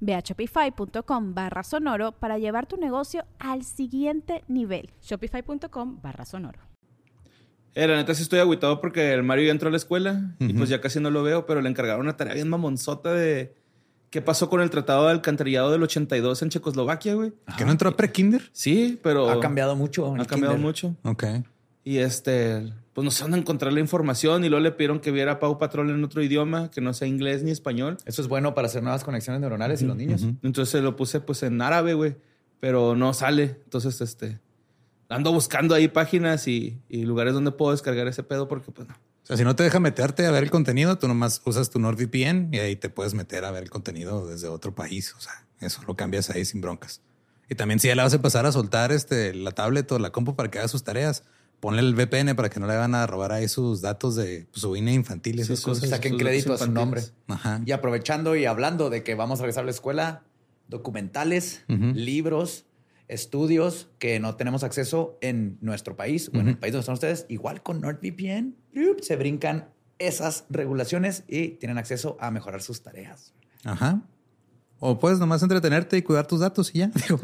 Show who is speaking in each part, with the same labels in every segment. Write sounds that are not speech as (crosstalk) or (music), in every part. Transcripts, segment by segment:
Speaker 1: Ve a shopify.com barra sonoro para llevar tu negocio al siguiente nivel.
Speaker 2: Shopify.com barra sonoro.
Speaker 3: Eh, la neta sí estoy agüitado porque el Mario ya entró a la escuela y pues ya casi no lo veo, pero le encargaron una tarea bien mamonzota de qué pasó con el Tratado de Alcantarillado del 82 en Checoslovaquia, güey.
Speaker 4: ¿Que no entró a pre-kinder?
Speaker 3: Sí, pero...
Speaker 5: Ha cambiado mucho.
Speaker 3: Ha cambiado
Speaker 5: kinder.
Speaker 3: mucho.
Speaker 4: Ok.
Speaker 3: Y este, pues no sé dónde encontrar la información y luego le pidieron que viera Pau Patrol en otro idioma, que no sea inglés ni español.
Speaker 5: Eso es bueno para hacer nuevas conexiones neuronales y los niños.
Speaker 3: Entonces lo puse pues en árabe, güey, pero no sale. Entonces, este, ando buscando ahí páginas y, y lugares donde puedo descargar ese pedo porque pues no.
Speaker 4: O sea, si no te deja meterte a ver el contenido, tú nomás usas tu NordVPN y ahí te puedes meter a ver el contenido desde otro país. O sea, eso lo cambias ahí sin broncas. Y también si ya le vas a empezar a soltar este, la tablet o la compu para que haga sus tareas, ponle el VPN para que no le van a robar ahí sus datos de pues, su INE infantil y esas
Speaker 3: Sí,
Speaker 4: cosas.
Speaker 3: sus-
Speaker 5: Saquen
Speaker 3: sus
Speaker 5: crédito a su nombre.
Speaker 4: Ajá.
Speaker 5: Y aprovechando y hablando de que vamos a regresar a la escuela, documentales, libros, estudios que no tenemos acceso en nuestro país o en el país donde están ustedes, igual con NordVPN, se brincan esas regulaciones y tienen acceso a mejorar sus tareas.
Speaker 4: Ajá. O puedes nomás entretenerte y cuidar tus datos y ya. (laughs) Digo,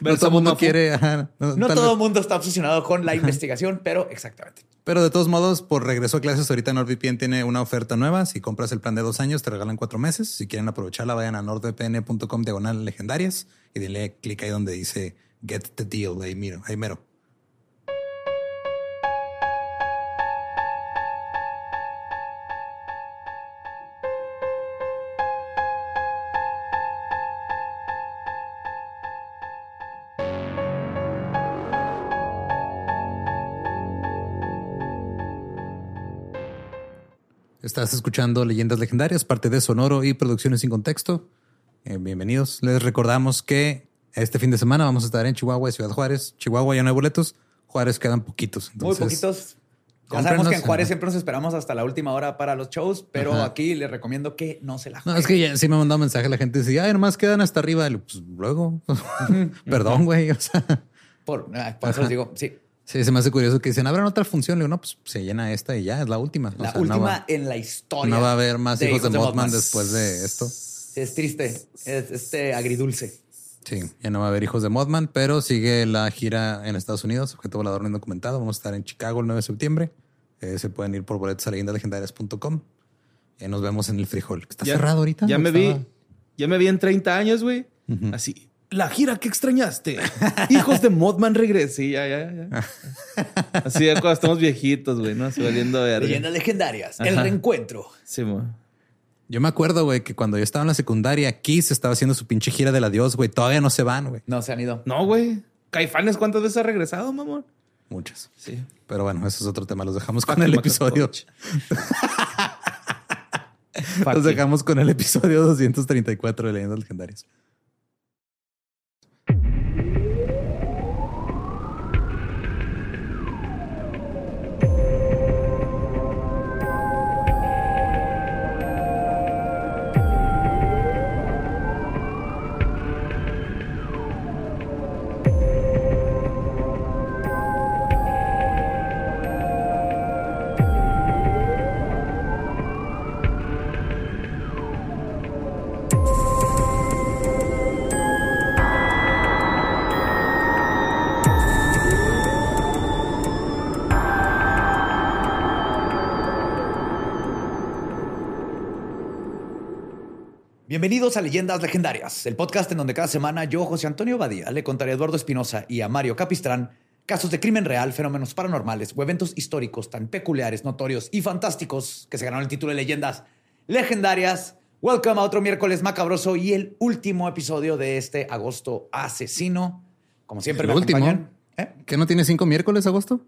Speaker 4: no todo el mundo quiere. ajá,
Speaker 5: No todo el mundo está obsesionado con la investigación, pero exactamente.
Speaker 4: Pero de todos modos, por regreso a clases, ahorita NordVPN tiene una oferta nueva. Si compras el plan de dos años, te regalan cuatro meses. Si quieren aprovecharla, vayan a nordvpn.com diagonal legendarias y denle clic ahí donde dice Get the Deal. Ahí miro, ahí mero. Estás escuchando Leyendas Legendarias, parte de Sonoro y Producciones sin Contexto. Eh, bienvenidos. Les recordamos que este fin de semana vamos a estar en Chihuahua y Ciudad Juárez. Chihuahua ya no hay boletos. Juárez quedan poquitos.
Speaker 5: Muy poquitos. Ya sabemos que en Juárez siempre nos esperamos hasta la última hora para los shows, pero
Speaker 4: Ajá.
Speaker 5: aquí les recomiendo que no se la
Speaker 4: No,
Speaker 5: jueguen.
Speaker 4: es que ya sí me ha mandado mensaje la gente. Dice, ay, nomás quedan hasta arriba. Pues luego. (laughs) Perdón, güey. O sea,
Speaker 5: Por, ah, por eso les digo, sí.
Speaker 4: Sí, se me hace curioso que dicen, ¿habrá otra función? Le digo, no, pues se llena esta y ya es la última. O
Speaker 5: La
Speaker 4: no
Speaker 5: última
Speaker 4: va-
Speaker 5: en la historia.
Speaker 4: No va a haber más
Speaker 5: de
Speaker 4: hijos de Mothman después de esto.
Speaker 5: Es triste. Es este agridulce.
Speaker 4: Sí, ya no va a haber hijos de Mothman, pero sigue la gira en Estados Unidos, objeto volador no documentado. Vamos a estar en Chicago el 9 de septiembre. Eh, se pueden ir por boletos a leyendaslegendarias.com. Y nos vemos en el frijol. que Está
Speaker 3: Ya-
Speaker 4: cerrado ahorita.
Speaker 3: Ya me vi, ya me vi en 30 años, güey. Así, la gira que extrañaste. Hijos de Modman regrese. Sí, ya, ya, ya. (laughs) Así ya cuando estamos viejitos, güey, ¿no? Así valiendo verga.
Speaker 5: Leyendas legendarias. El reencuentro.
Speaker 3: Sí.
Speaker 4: Yo me acuerdo, güey, que cuando yo estaba en la secundaria, Kiss estaba haciendo su pinche gira del adiós, güey. Todavía no se van, güey.
Speaker 5: No se han ido.
Speaker 3: No, güey. Caifanes, ¿cuántas veces ha regresado, mamón?
Speaker 4: Muchas.
Speaker 3: Sí.
Speaker 4: Pero bueno, eso es otro tema. Los dejamos con el episodio. (laughs) Los dejamos con el episodio 234 de Leyendas Legendarias.
Speaker 5: Bienvenidos a Leyendas Legendarias, el podcast en donde cada semana yo, José Antonio Badía, le contaré a Eduardo Espinosa y a Mario Capistrán casos de crimen real, fenómenos paranormales o eventos históricos tan peculiares, notorios y fantásticos que se ganaron el título de leyendas legendarias. Welcome a otro miércoles macabroso y el último episodio de este agosto asesino. Como siempre,
Speaker 4: ¿El
Speaker 5: me
Speaker 4: último?
Speaker 5: acompañan. ¿Eh?
Speaker 4: ¿Qué no tiene cinco miércoles, agosto?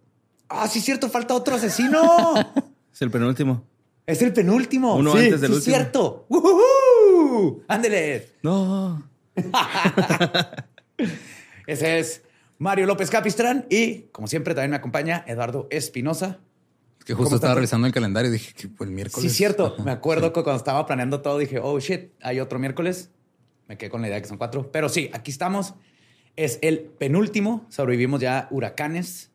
Speaker 5: Ah, sí, cierto, falta otro asesino. (laughs)
Speaker 3: Es el penúltimo.
Speaker 5: es el penúltimo.
Speaker 3: Uno
Speaker 5: sí,
Speaker 3: antes del
Speaker 5: sí,
Speaker 3: último.
Speaker 5: cierto. ¡Ujujú! Ándele.
Speaker 3: No. (laughs)
Speaker 5: Ese es Mario López Capistrán y, como siempre, también me acompaña Eduardo Espinosa.
Speaker 4: Es que
Speaker 5: ¿Cómo
Speaker 4: justo estaba revisando el calendario y dije que pues, el miércoles.
Speaker 5: Sí, cierto.
Speaker 4: Ajá. (laughs)
Speaker 5: Me acuerdo que cuando estaba planeando todo dije, oh shit, hay otro miércoles. Me quedé con la idea de que son cuatro. Pero sí, aquí estamos. Es el penúltimo. Sobrevivimos ya huracanes,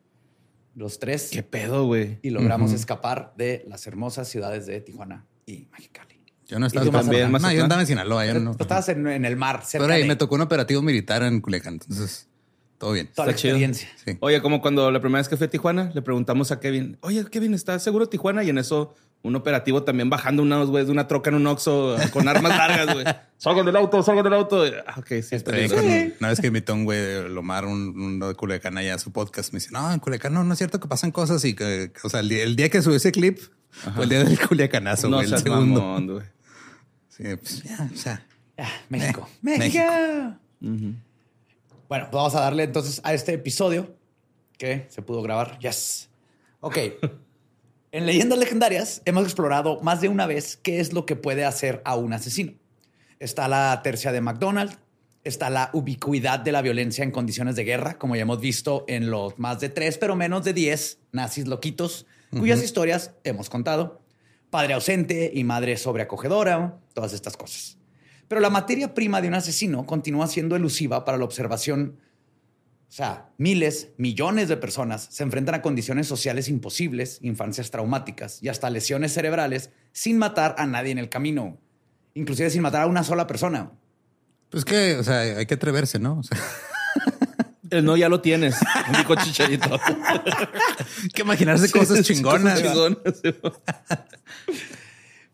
Speaker 5: los tres.
Speaker 3: ¿Qué pedo, güey?
Speaker 5: Y logramos escapar de las hermosas ciudades de Tijuana y Mexicali.
Speaker 4: Yo no estaba
Speaker 5: ¿Y tú,
Speaker 3: también,
Speaker 4: No,
Speaker 3: Mazatlán?
Speaker 4: yo andaba en Sinaloa.
Speaker 5: Pero
Speaker 4: no.
Speaker 5: tú estabas en, en el mar, cerca
Speaker 4: Pero ahí
Speaker 5: de
Speaker 4: me tocó un operativo militar en Culiacán. Entonces, todo bien.
Speaker 5: toda la
Speaker 3: chido.
Speaker 5: experiencia.
Speaker 4: Sí.
Speaker 3: Oye, como cuando la primera vez que fui a Tijuana, le preguntamos a Kevin, oye, Kevin, ¿estás seguro Tijuana? Y en eso, un operativo también bajando unos güeyes de una troca en un Oxxo con armas (laughs) largas, güey. Salgan del auto, salgan del auto. Ah, ok, sí, está bien.
Speaker 4: con- Una vez que invitó un güey de Lomar, un, uno de Culiacán allá a su podcast, me dice, no, en Culiacán no, no es cierto que pasan cosas y que, o sea, el día, el día que subió ese clip fue el día del Culiacanazo,
Speaker 3: No
Speaker 4: güey, el segundo.
Speaker 3: mamón, güey.
Speaker 4: Sí, pues ya, o sea,
Speaker 5: Ah, México.
Speaker 4: Eh,
Speaker 5: México. Bueno, pues vamos a darle entonces a este episodio que se pudo grabar. Yes. Ok. (laughs) en Leyendas Legendarias hemos explorado más de una vez qué es lo que puede hacer a un asesino. Está la tercia de McDonald, está la ubicuidad de la violencia en condiciones de guerra, como ya hemos visto en los más de tres, pero menos de diez nazis loquitos, cuyas historias hemos contado. Padre ausente y madre sobreacogedora, todas estas cosas. Pero la materia prima de un asesino continúa siendo elusiva para la observación. O sea, miles, millones de personas se enfrentan a condiciones sociales imposibles, infancias traumáticas y hasta lesiones cerebrales sin matar a nadie en el camino, inclusive sin matar a una sola persona.
Speaker 4: pues que, o sea, hay que atreverse, ¿no? O sea,
Speaker 3: El no ya lo tienes, dijo Chicharito.
Speaker 4: hay que imaginarse cosas chingonas.
Speaker 3: Chingonas.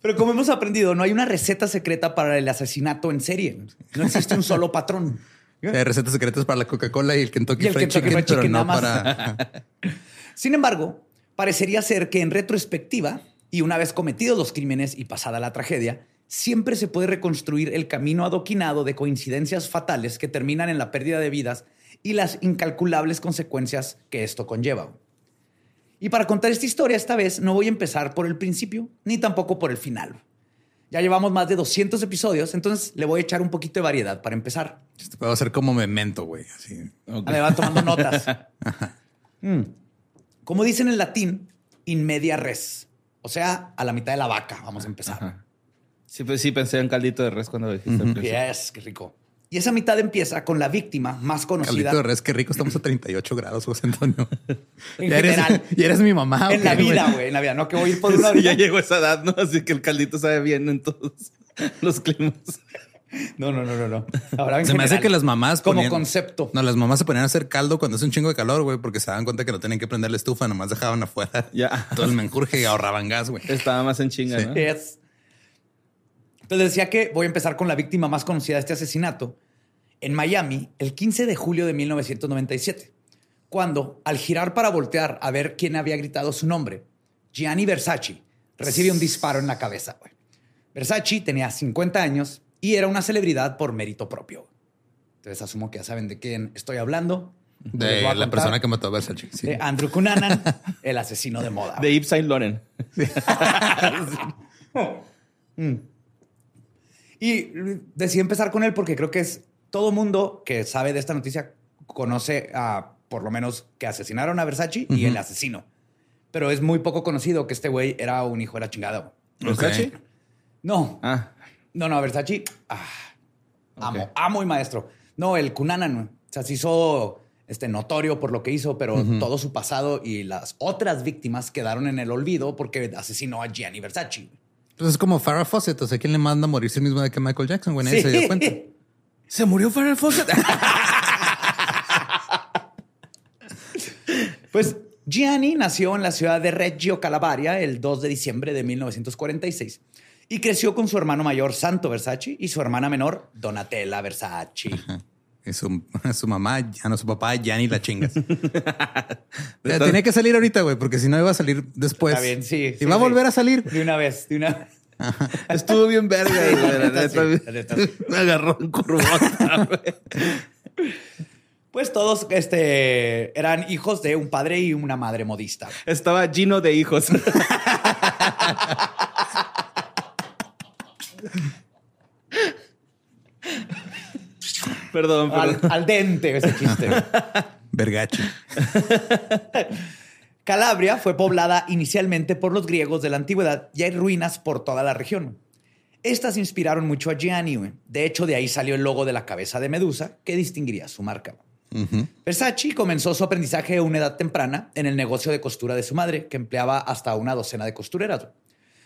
Speaker 5: Pero como hemos aprendido, no hay una receta secreta para el asesinato en serie. No existe un solo patrón.
Speaker 4: Hay recetas secretas para la Coca-Cola y el Kentucky
Speaker 5: Y el
Speaker 4: Fried
Speaker 5: Kentucky
Speaker 4: Chicken,
Speaker 5: Fried
Speaker 4: pero
Speaker 5: Chicken
Speaker 4: no para... (laughs)
Speaker 5: Sin embargo, parecería ser que en retrospectiva, y una vez cometidos los crímenes y pasada la tragedia, siempre se puede reconstruir el camino adoquinado de coincidencias fatales que terminan en la pérdida de vidas y las incalculables consecuencias que esto conlleva. Y para contar esta historia, esta vez no voy a empezar por el principio, ni tampoco por el final. Ya llevamos más de 200 episodios, entonces le voy a echar un poquito de variedad para empezar.
Speaker 4: Esto puedo hacer como memento, güey. Así.
Speaker 3: Ok.
Speaker 5: Ah, Me van tomando notas. (laughs) Mm. Como dicen en latín, in media res. O sea, a la mitad de la vaca. Vamos a empezar.
Speaker 3: Ajá. Sí, pues sí pensé en caldito de res cuando dijiste al principio.
Speaker 5: Yes, qué rico. Y esa mitad empieza con la víctima más conocida
Speaker 4: Caldito de res, qué rico. Estamos a 38 grados, José Antonio. (laughs)
Speaker 5: en
Speaker 4: Ya eres,
Speaker 5: general.
Speaker 4: ya eres mi mamá.
Speaker 5: en
Speaker 4: ¿o
Speaker 5: la vida,
Speaker 4: güey?
Speaker 5: En la vida. No que voy a ir por (laughs) una
Speaker 3: Sí, ya llegó esa edad, ¿no? Así que el caldito sabe bien en todos (laughs) los climas.
Speaker 5: No, no, no, no, no. Ahora en
Speaker 4: Se me hace que las mamás
Speaker 5: Como
Speaker 4: ponían-
Speaker 5: concepto.
Speaker 4: No, las mamás se ponían a hacer caldo cuando hace un chingo de calor, güey, porque se daban cuenta que no tenían que prender la estufa, nomás dejaban afuera
Speaker 3: Ya.
Speaker 4: todo el menjurje y ahorraban gas, güey.
Speaker 3: Estaba más en chinga,
Speaker 4: Sí.
Speaker 3: ¿no?
Speaker 5: Yes. Entonces decía que voy a empezar con la víctima más conocida de este asesinato en Miami el 15 de julio de 1997, cuando al girar para voltear a ver quién había gritado su nombre, Gianni Versace recibe un disparo en la cabeza. güey. Versace tenía 50 años y era una celebridad por mérito propio. Entonces asumo que ya saben de quién estoy hablando.
Speaker 4: De la
Speaker 5: contar
Speaker 4: persona que mató a Versace. Sí.
Speaker 5: de Andrew Cunanan, el asesino de moda.
Speaker 3: De Yves Saint Laurent. (laughs)
Speaker 5: Y decidí empezar con él porque creo que es todo mundo que sabe de esta noticia conoce a por lo menos que asesinaron a Versace y el asesino. Pero es muy poco conocido que este güey era un hijo de la chingada.
Speaker 3: ¿Versace?
Speaker 5: No,
Speaker 3: Ah,
Speaker 5: no, no, Versace. ah, amo, amo y maestro. No, el Cunanan. O sea, se hizo este, notorio por lo que hizo, pero todo su pasado y las otras víctimas quedaron en el olvido porque asesinó a Gianni Versace.
Speaker 4: Pues es como Farrah Fawcett, o sea, ¿quién le manda a morirse el mismo día que Michael Jackson? Güey, nadie se dio cuenta. (laughs)
Speaker 3: ¿Se murió Farrah Fawcett? (laughs)
Speaker 5: Pues Gianni nació en la ciudad de Reggio Calabria el 2 de diciembre de 1946 y creció con su hermano mayor Santo Versace y su hermana menor Donatella Versace.
Speaker 4: Y su, (laughs) su mamá, ya no su papá, ya ni la chingas. (laughs) Tenía que salir ahorita, güey, porque si no iba a salir después.
Speaker 5: Está bien, sí.
Speaker 4: Y
Speaker 5: sí,
Speaker 4: va a
Speaker 5: sí.
Speaker 4: volver a salir.
Speaker 5: De una vez, de una vez. (laughs)
Speaker 3: Estuvo bien verga, güey. La
Speaker 5: neta,
Speaker 3: neta,
Speaker 5: sí, la neta, sí. (laughs)
Speaker 3: Me agarró un curvota, güey. (laughs)
Speaker 5: Pues todos este, eran hijos de un padre y una madre modista.
Speaker 3: Estaba lleno de hijos. perdón,
Speaker 5: Al,
Speaker 3: perdón.
Speaker 5: al dente ese chiste.
Speaker 4: Vergachi.
Speaker 5: Calabria fue poblada inicialmente por los griegos de la antigüedad y hay ruinas por toda la región. Estas inspiraron mucho a Gianni. De hecho, de ahí salió el logo de la cabeza de Medusa que distinguiría su marca. Versace comenzó su aprendizaje a una edad temprana en el negocio de costura de su madre, que empleaba hasta una docena de costureras.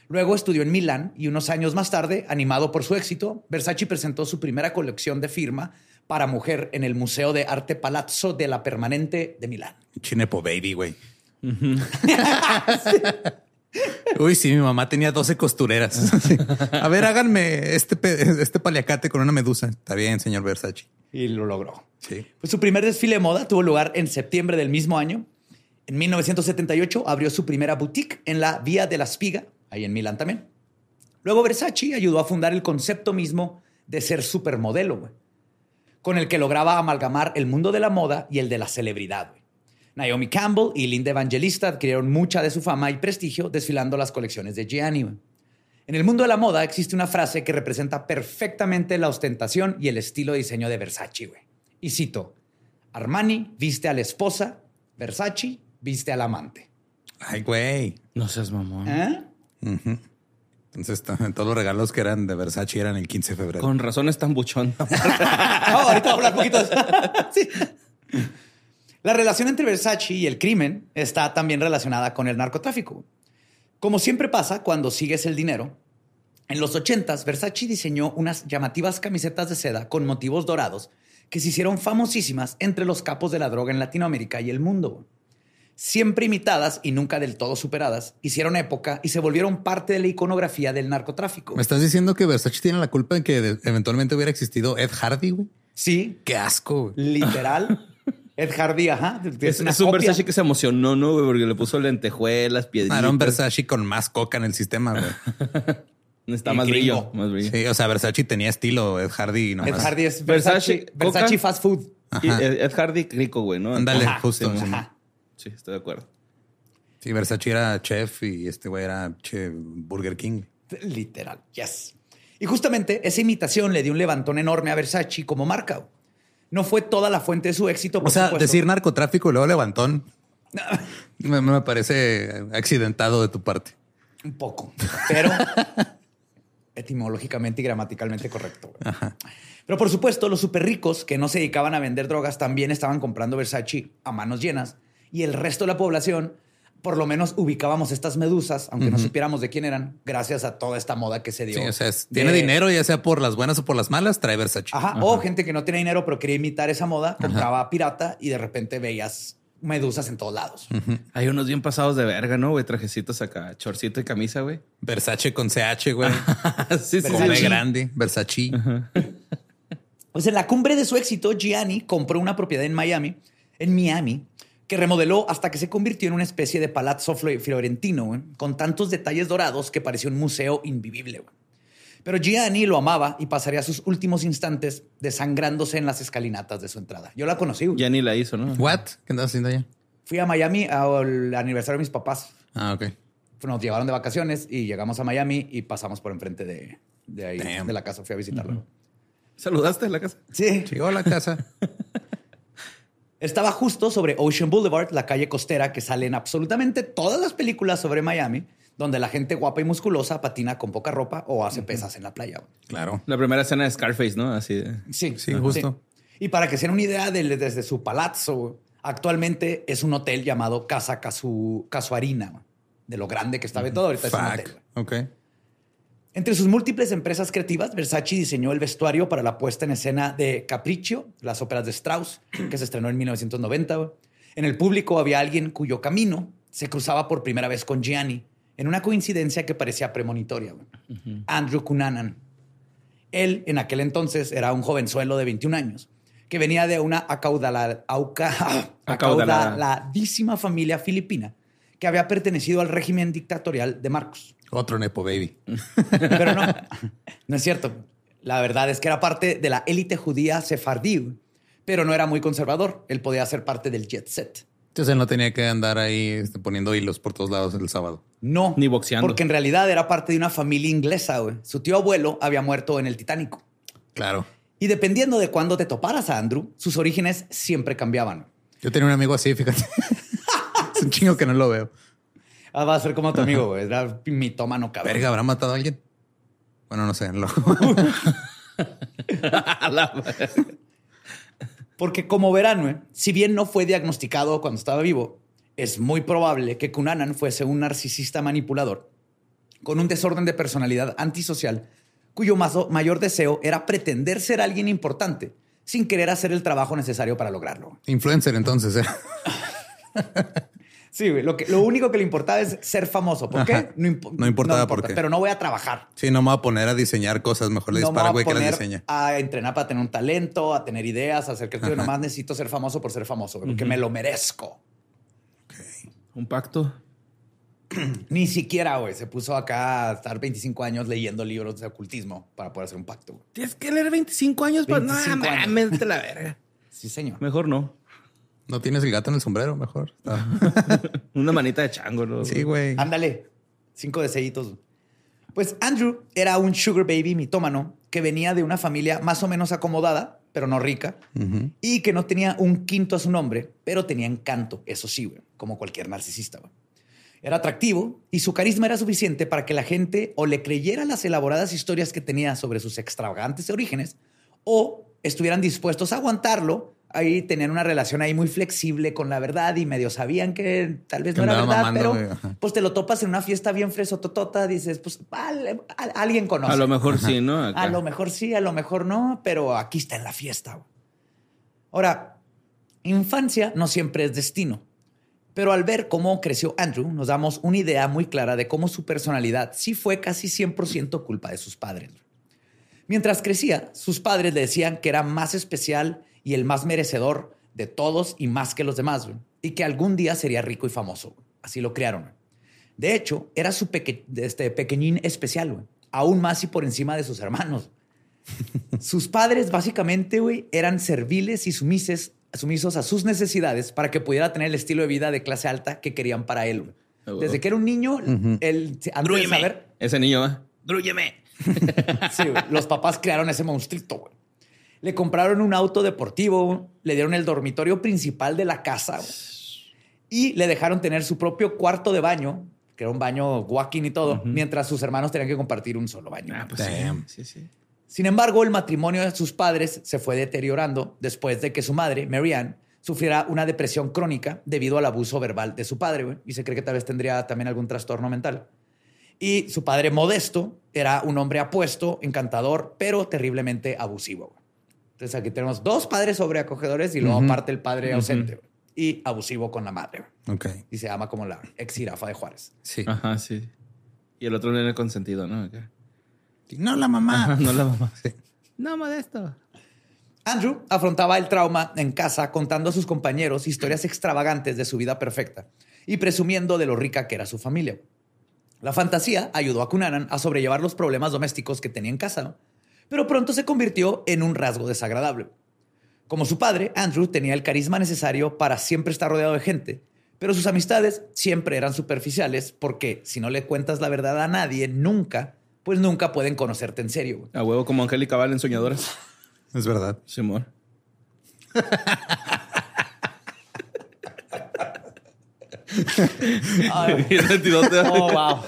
Speaker 5: Luego estudió en Milán y unos años más tarde, animado por su éxito, Versace presentó su primera colección de firma para mujer en el Museo de Arte Palazzo de la Permanente de Milán.
Speaker 4: Chinepo baby, güey. (laughs) Uy, sí, mi mamá tenía 12 costureras. (laughs) Sí. A ver, háganme este, este paliacate con una medusa. Está bien, señor Versace.
Speaker 5: Y lo logró.
Speaker 4: Sí.
Speaker 5: Pues su primer desfile de moda tuvo lugar en septiembre del mismo año. En 1978 abrió su primera boutique en la Vía de la Spiga, ahí en Milán también. Luego Versace ayudó a fundar el concepto mismo de ser supermodelo, güey, con el que lograba amalgamar el mundo de la moda y el de la celebridad. güey. Naomi Campbell y Linda Evangelista adquirieron mucha de su fama y prestigio desfilando las colecciones de Gianni. En el mundo de la moda existe una frase que representa perfectamente la ostentación y el estilo de diseño de Versace, güey. Y cito, Armani viste a la esposa, Versace viste al amante.
Speaker 4: Ay, güey.
Speaker 3: No seas mamón.
Speaker 5: ¿Eh?
Speaker 4: Entonces, todos los regalos que eran de Versace eran el 15 de febrero.
Speaker 3: Con razón es tan buchón. (laughs)
Speaker 5: Ah, ahorita voy a hablar un poquito de (laughs) eso. Sí. La relación entre Versace y el crimen está también relacionada con el narcotráfico. Como siempre pasa cuando sigues el dinero, en los 80s Versace diseñó unas llamativas camisetas de seda con motivos dorados que se hicieron famosísimas entre los capos de la droga en Latinoamérica y el mundo. Siempre imitadas y nunca del todo superadas, hicieron época y se volvieron parte de la iconografía del narcotráfico.
Speaker 4: ¿Me estás diciendo que Versace tiene la culpa en que de- eventualmente hubiera existido Ed Hardy, güey?
Speaker 5: Sí,
Speaker 4: Qué asco, güey.
Speaker 5: literal. (laughs) Ed Hardy, ajá.
Speaker 3: Es, un. Versace que se emocionó, ¿no? güey? Porque le puso lentejuelas, piedritas.
Speaker 4: Ah, Era un Versace con más coca en el sistema, güey. (laughs)
Speaker 3: Está más brillo, más brillo.
Speaker 4: Sí, o sea, Versace tenía estilo, Ed Hardy no
Speaker 5: Ed. Hardy es
Speaker 3: Versace,
Speaker 5: Versace. Fast Food.
Speaker 3: Y. Ed, Hardy rico, güey, ¿no?
Speaker 4: Ándale, justo.
Speaker 3: sí,
Speaker 4: sí.
Speaker 3: Estoy de acuerdo.
Speaker 4: Sí, Versace era chef y este güey era che Burger King.
Speaker 5: Literal, yes. Y justamente esa imitación le dio un levantón enorme a Versace como marca. No fue toda la fuente de su éxito, por
Speaker 4: O sea,
Speaker 5: supuesto.
Speaker 4: decir narcotráfico y luego levantón (laughs) me, me parece accidentado de tu parte.
Speaker 5: Un poco, pero (laughs) etimológicamente y gramaticalmente correcto. Pero por supuesto, los súper ricos que no se dedicaban a vender drogas también estaban comprando Versace a manos llenas. Y el resto de la población, por lo menos ubicábamos estas medusas, aunque no supiéramos de quién eran, gracias a toda esta moda que se dio.
Speaker 4: Sí, o sea, es-
Speaker 5: de-
Speaker 4: tiene dinero, ya sea por las buenas o por las malas, trae Versace.
Speaker 5: Ajá. O gente que no tenía dinero, pero quería imitar esa moda, compraba pirata y de repente veías medusas en todos lados.
Speaker 3: Hay unos bien pasados de verga, ¿no? Güey, trajecitos acá, chorcito y camisa, güey.
Speaker 4: Versace con CH, güey. (laughs)
Speaker 3: sí, sí,
Speaker 4: grande, Versace.
Speaker 5: Pues en la cumbre de su éxito, Gianni compró una propiedad en Miami, en Miami, que remodeló hasta que se convirtió en una especie de palazzo fiorentino, güey, con tantos detalles dorados que parecía un museo invivible. Pero Gianni lo amaba y pasaría sus últimos instantes desangrándose en las escalinatas de su entrada. Yo la conocí. güey.
Speaker 3: Ya ni la hizo, ¿no?
Speaker 4: What? ¿Qué andas haciendo allá?
Speaker 5: Fui a Miami al aniversario de mis papás.
Speaker 4: Ah, ok.
Speaker 5: Nos llevaron de vacaciones y llegamos a Miami y pasamos por enfrente de, de ahí,
Speaker 4: Damn.
Speaker 5: de la casa. Fui a visitarlo.
Speaker 3: ¿Saludaste en la casa?
Speaker 5: Sí.
Speaker 4: Llegó a la casa. (laughs)
Speaker 5: Estaba justo sobre Ocean Boulevard, la calle costera que sale en absolutamente todas las películas sobre Miami, donde la gente guapa y musculosa patina con poca ropa o hace pesas en la playa.
Speaker 4: Claro.
Speaker 3: La primera escena de Scarface, ¿no? Así de...
Speaker 5: Sí,
Speaker 4: Sí, justo.
Speaker 5: Y para que se den una idea de- desde su palazzo, actualmente es un hotel llamado Casa Casu, Casuarina, de lo grande que estaba todo. Ahorita es un hotel.
Speaker 4: Fuck. Ok.
Speaker 5: Entre sus múltiples empresas creativas, Versace diseñó el vestuario para la puesta en escena de Capriccio, las óperas de Strauss, (clears throat) que se estrenó en 1990. güey. En el público había alguien cuyo camino se cruzaba por primera vez con Gianni, en una coincidencia que parecía premonitoria. Andrew Cunanan. Él, en aquel entonces, era un jovenzuelo de 21 años, que venía de una acaudala- auca- (laughs) acaudaladísima familia filipina que había pertenecido al régimen dictatorial de Marcos.
Speaker 4: Otro Nepo Baby. (laughs)
Speaker 5: Pero no, no es cierto. La verdad es que era parte de la élite judía sefardí, pero no era muy conservador. Él podía ser parte del jet set.
Speaker 4: Entonces él no tenía que andar ahí este, poniendo hilos por todos lados el sábado.
Speaker 5: No.
Speaker 3: Ni boxeando.
Speaker 5: Porque en realidad era parte de una familia inglesa, güey. Su tío abuelo había muerto en el Titanic.
Speaker 4: Claro.
Speaker 5: Y dependiendo de cuándo te toparas a Andrew, sus orígenes siempre cambiaban.
Speaker 4: Yo tenía un amigo así, fíjate. (laughs) un chingo que no lo veo.
Speaker 5: Ah, va a ser como tu amigo, güey. Era mitómano cabrón.
Speaker 4: Verga, ¿habrá matado a alguien? Bueno, no sé. lo-. (laughs) (laughs)
Speaker 5: Porque como verán, güey, si bien no fue diagnosticado cuando estaba vivo, es muy probable que Cunanan fuese un narcisista manipulador con un desorden de personalidad antisocial cuyo mayor deseo era pretender ser alguien importante sin querer hacer el trabajo necesario para lograrlo.
Speaker 4: Influencer, entonces. ¿eh? (laughs)
Speaker 5: Sí, güey, lo, que, lo único que le importaba es ser famoso. ¿Por qué?
Speaker 4: Ajá.
Speaker 5: impo-
Speaker 4: No importaba por qué.
Speaker 5: Pero no voy a trabajar.
Speaker 4: Sí, no me voy a poner a diseñar cosas. Mejor le
Speaker 5: no me
Speaker 4: dispara,
Speaker 5: voy
Speaker 4: güey,
Speaker 5: a
Speaker 4: que las
Speaker 5: poner
Speaker 4: diseña.
Speaker 5: a entrenar para tener un talento, a tener ideas, a ser creativo. Nomás necesito ser famoso por ser famoso, güey, porque me lo merezco.
Speaker 3: Un pacto. (clears throat)
Speaker 5: Ni siquiera, güey, se puso acá a estar 25 años leyendo libros de ocultismo para poder hacer un pacto. güey.
Speaker 3: Tienes que leer 25 años para.
Speaker 5: 25
Speaker 3: No,
Speaker 5: años.
Speaker 3: la verga.
Speaker 5: Sí, señor.
Speaker 3: Mejor no.
Speaker 4: No tienes el gato en el sombrero, mejor. Ah. (laughs)
Speaker 3: Una manita de chango, ¿no?
Speaker 4: Sí, güey.
Speaker 5: Ándale, cinco deseyitos. Pues Andrew era un sugar baby mitómano que venía de una familia más o menos acomodada, pero no rica, y que no tenía un quinto a su nombre, pero tenía encanto, eso sí, güey, como cualquier narcisista. güey. Era atractivo y su carisma era suficiente para que la gente o le creyera las elaboradas historias que tenía sobre sus extravagantes orígenes o estuvieran dispuestos a aguantarlo. Ahí tenían una relación ahí muy flexible con la verdad y medio sabían que tal vez
Speaker 4: Que
Speaker 5: no era verdad,
Speaker 4: mamando,
Speaker 5: pero
Speaker 4: güey,
Speaker 5: pues te lo topas en una fiesta bien fresototota, dices, pues vale, a- alguien conoce.
Speaker 3: A lo mejor sí, ¿no? Acá.
Speaker 5: A lo mejor sí, a lo mejor no, pero aquí está en la fiesta. güey. Ahora, infancia no siempre es destino, pero al ver cómo creció Andrew, nos damos una idea muy clara de cómo su personalidad sí fue casi 100% culpa de sus padres. Mientras crecía, sus padres le decían que era más especial y el más merecedor de todos y más que los demás, güey, y que algún día sería rico y famoso. güey. Así lo criaron. güey. De hecho, era su peque- este pequeñín especial, güey, aún más y por encima de sus hermanos. (laughs) Sus padres básicamente, güey, eran serviles y sumises, sumisos a sus necesidades para que pudiera tener el estilo de vida de clase alta que querían para él. güey.
Speaker 3: Ah.
Speaker 5: Desde que era un niño, él, antes de
Speaker 3: Drúyeme.
Speaker 5: saber,
Speaker 3: Ese niño, ¿eh? Drúyeme. (laughs)
Speaker 5: Sí, güey. los papás crearon ese monstruito, güey. Le compraron un auto deportivo, le dieron el dormitorio principal de la casa y le dejaron tener su propio cuarto de baño, que era un baño walking y todo, mientras sus hermanos tenían que compartir un solo baño.
Speaker 3: Ah, pues
Speaker 4: Damn.
Speaker 3: sí. Sí, sí.
Speaker 5: Sin embargo, el matrimonio de sus padres se fue deteriorando después de que su madre, Marianne, sufriera una depresión crónica debido al abuso verbal de su padre, y se cree que tal vez tendría también algún trastorno mental. Y su padre modesto era un hombre apuesto, encantador, pero terriblemente abusivo. güey. Entonces aquí tenemos dos padres sobreacogedores y luego aparte el padre ausente y abusivo con la madre.
Speaker 4: Ok.
Speaker 5: Y se llama como la ex jirafa de Juárez.
Speaker 4: Sí.
Speaker 3: Ajá, sí. Y el otro nene consentido, ¿no?
Speaker 4: No, la mamá.
Speaker 3: Ajá, no la mamá.
Speaker 4: Sí. (laughs)
Speaker 3: No, modesto.
Speaker 5: Andrew afrontaba el trauma en casa contando a sus compañeros historias extravagantes de su vida perfecta y presumiendo de lo rica que era su familia. La fantasía ayudó a Cunanan a sobrellevar los problemas domésticos que tenía en casa, pero pronto se convirtió en un rasgo desagradable. Como su padre, Andrew tenía el carisma necesario para siempre estar rodeado de gente, pero sus amistades siempre eran superficiales porque si no le cuentas la verdad a nadie, nunca, pues nunca pueden conocerte en serio. güey.
Speaker 3: A huevo como Angélica Val en Soñadoras.
Speaker 4: Es verdad.
Speaker 3: Simón.
Speaker 5: Ay. (laughs) Oh, wow.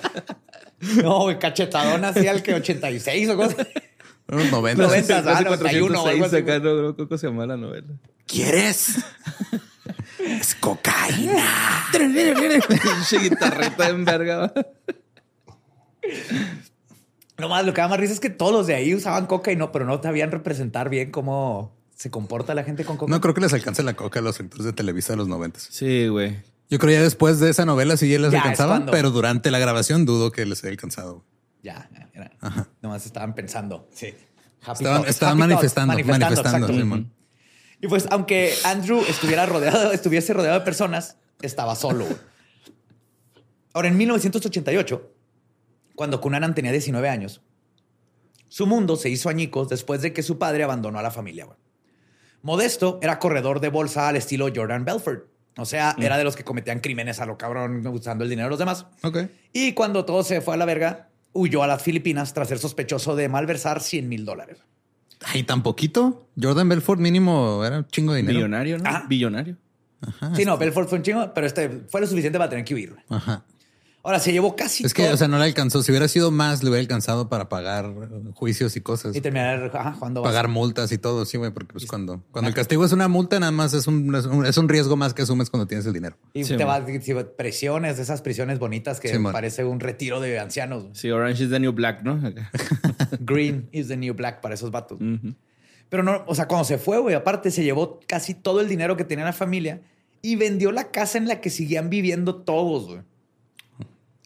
Speaker 5: No, güey, cachetadón así al que 86 o cosas.
Speaker 4: Unos 90.
Speaker 5: Noventa.
Speaker 3: Casi
Speaker 5: ah, 91 o algo
Speaker 3: 406
Speaker 5: así.
Speaker 3: acá, no, no, ¿cómo se llama la novela?
Speaker 4: ¿Quieres? (laughs) es cocaína. (laughs)
Speaker 3: Pinche guitarrita en verga.
Speaker 5: Nomás lo que da más risa es que todos los de ahí usaban coca y no, pero no sabían representar bien cómo se comporta la gente con coca.
Speaker 4: No creo que les alcance la coca a los actores de Televisa de los 90.
Speaker 3: Sí, güey.
Speaker 4: Yo creo ya después de esa novela sí ya les
Speaker 5: Ya,
Speaker 4: alcanzaban,
Speaker 5: cuando-
Speaker 4: pero durante la grabación dudo que les haya alcanzado.
Speaker 5: Ya, ya, era. Nomás estaban pensando. Sí. Happy
Speaker 4: Estaban,
Speaker 5: thoughts,
Speaker 4: estaban
Speaker 5: happy thoughts,
Speaker 4: manifestando, manifestando.
Speaker 5: exacto.
Speaker 4: Simón.
Speaker 5: Y pues, aunque Andrew estuviera rodeado, estuviese rodeado de personas, estaba solo. güey. Ahora, en 1988, cuando Cunanan tenía 19 años, su mundo se hizo añicos después de que su padre abandonó a la familia. güey. Modesto era corredor de bolsa al estilo Jordan Belfort. O sea, era de los que cometían crímenes a lo cabrón usando el dinero de los demás. Y cuando todo se fue a la verga, huyó a las Filipinas tras ser sospechoso de malversar 100 mil dólares.
Speaker 4: Ay, tan poquito. Jordan Belfort mínimo era un chingo de dinero.
Speaker 3: Billonario, ¿no?
Speaker 5: Ah.
Speaker 3: Billonario.
Speaker 5: sí, no, Belfort fue un chingo, pero este fue lo suficiente para tener que huir.
Speaker 4: Ajá.
Speaker 5: Ahora se llevó casi
Speaker 4: Es que,
Speaker 5: todo-
Speaker 4: o sea, no le alcanzó. Si hubiera sido más, le hubiera alcanzado para pagar juicios y cosas.
Speaker 5: y terminar ajá, base.
Speaker 4: Pagar multas y todo, sí, güey, porque pues cuando, cuando el castigo es una multa, nada más es un, es un, es un riesgo más que asumes cuando tienes el dinero.
Speaker 5: Y
Speaker 3: Sí,
Speaker 5: te
Speaker 3: man.
Speaker 5: vas si- prisiones, de esas prisiones bonitas que
Speaker 4: Sí,
Speaker 5: parece un retiro de ancianos.
Speaker 3: Sí, Orange is the New Black, ¿no? (laughs)
Speaker 5: Green is the new black para esos vatos. Pero no, o sea, cuando se fue, güey, aparte se llevó casi todo el dinero que tenía la familia y vendió la casa en la que seguían viviendo todos, güey.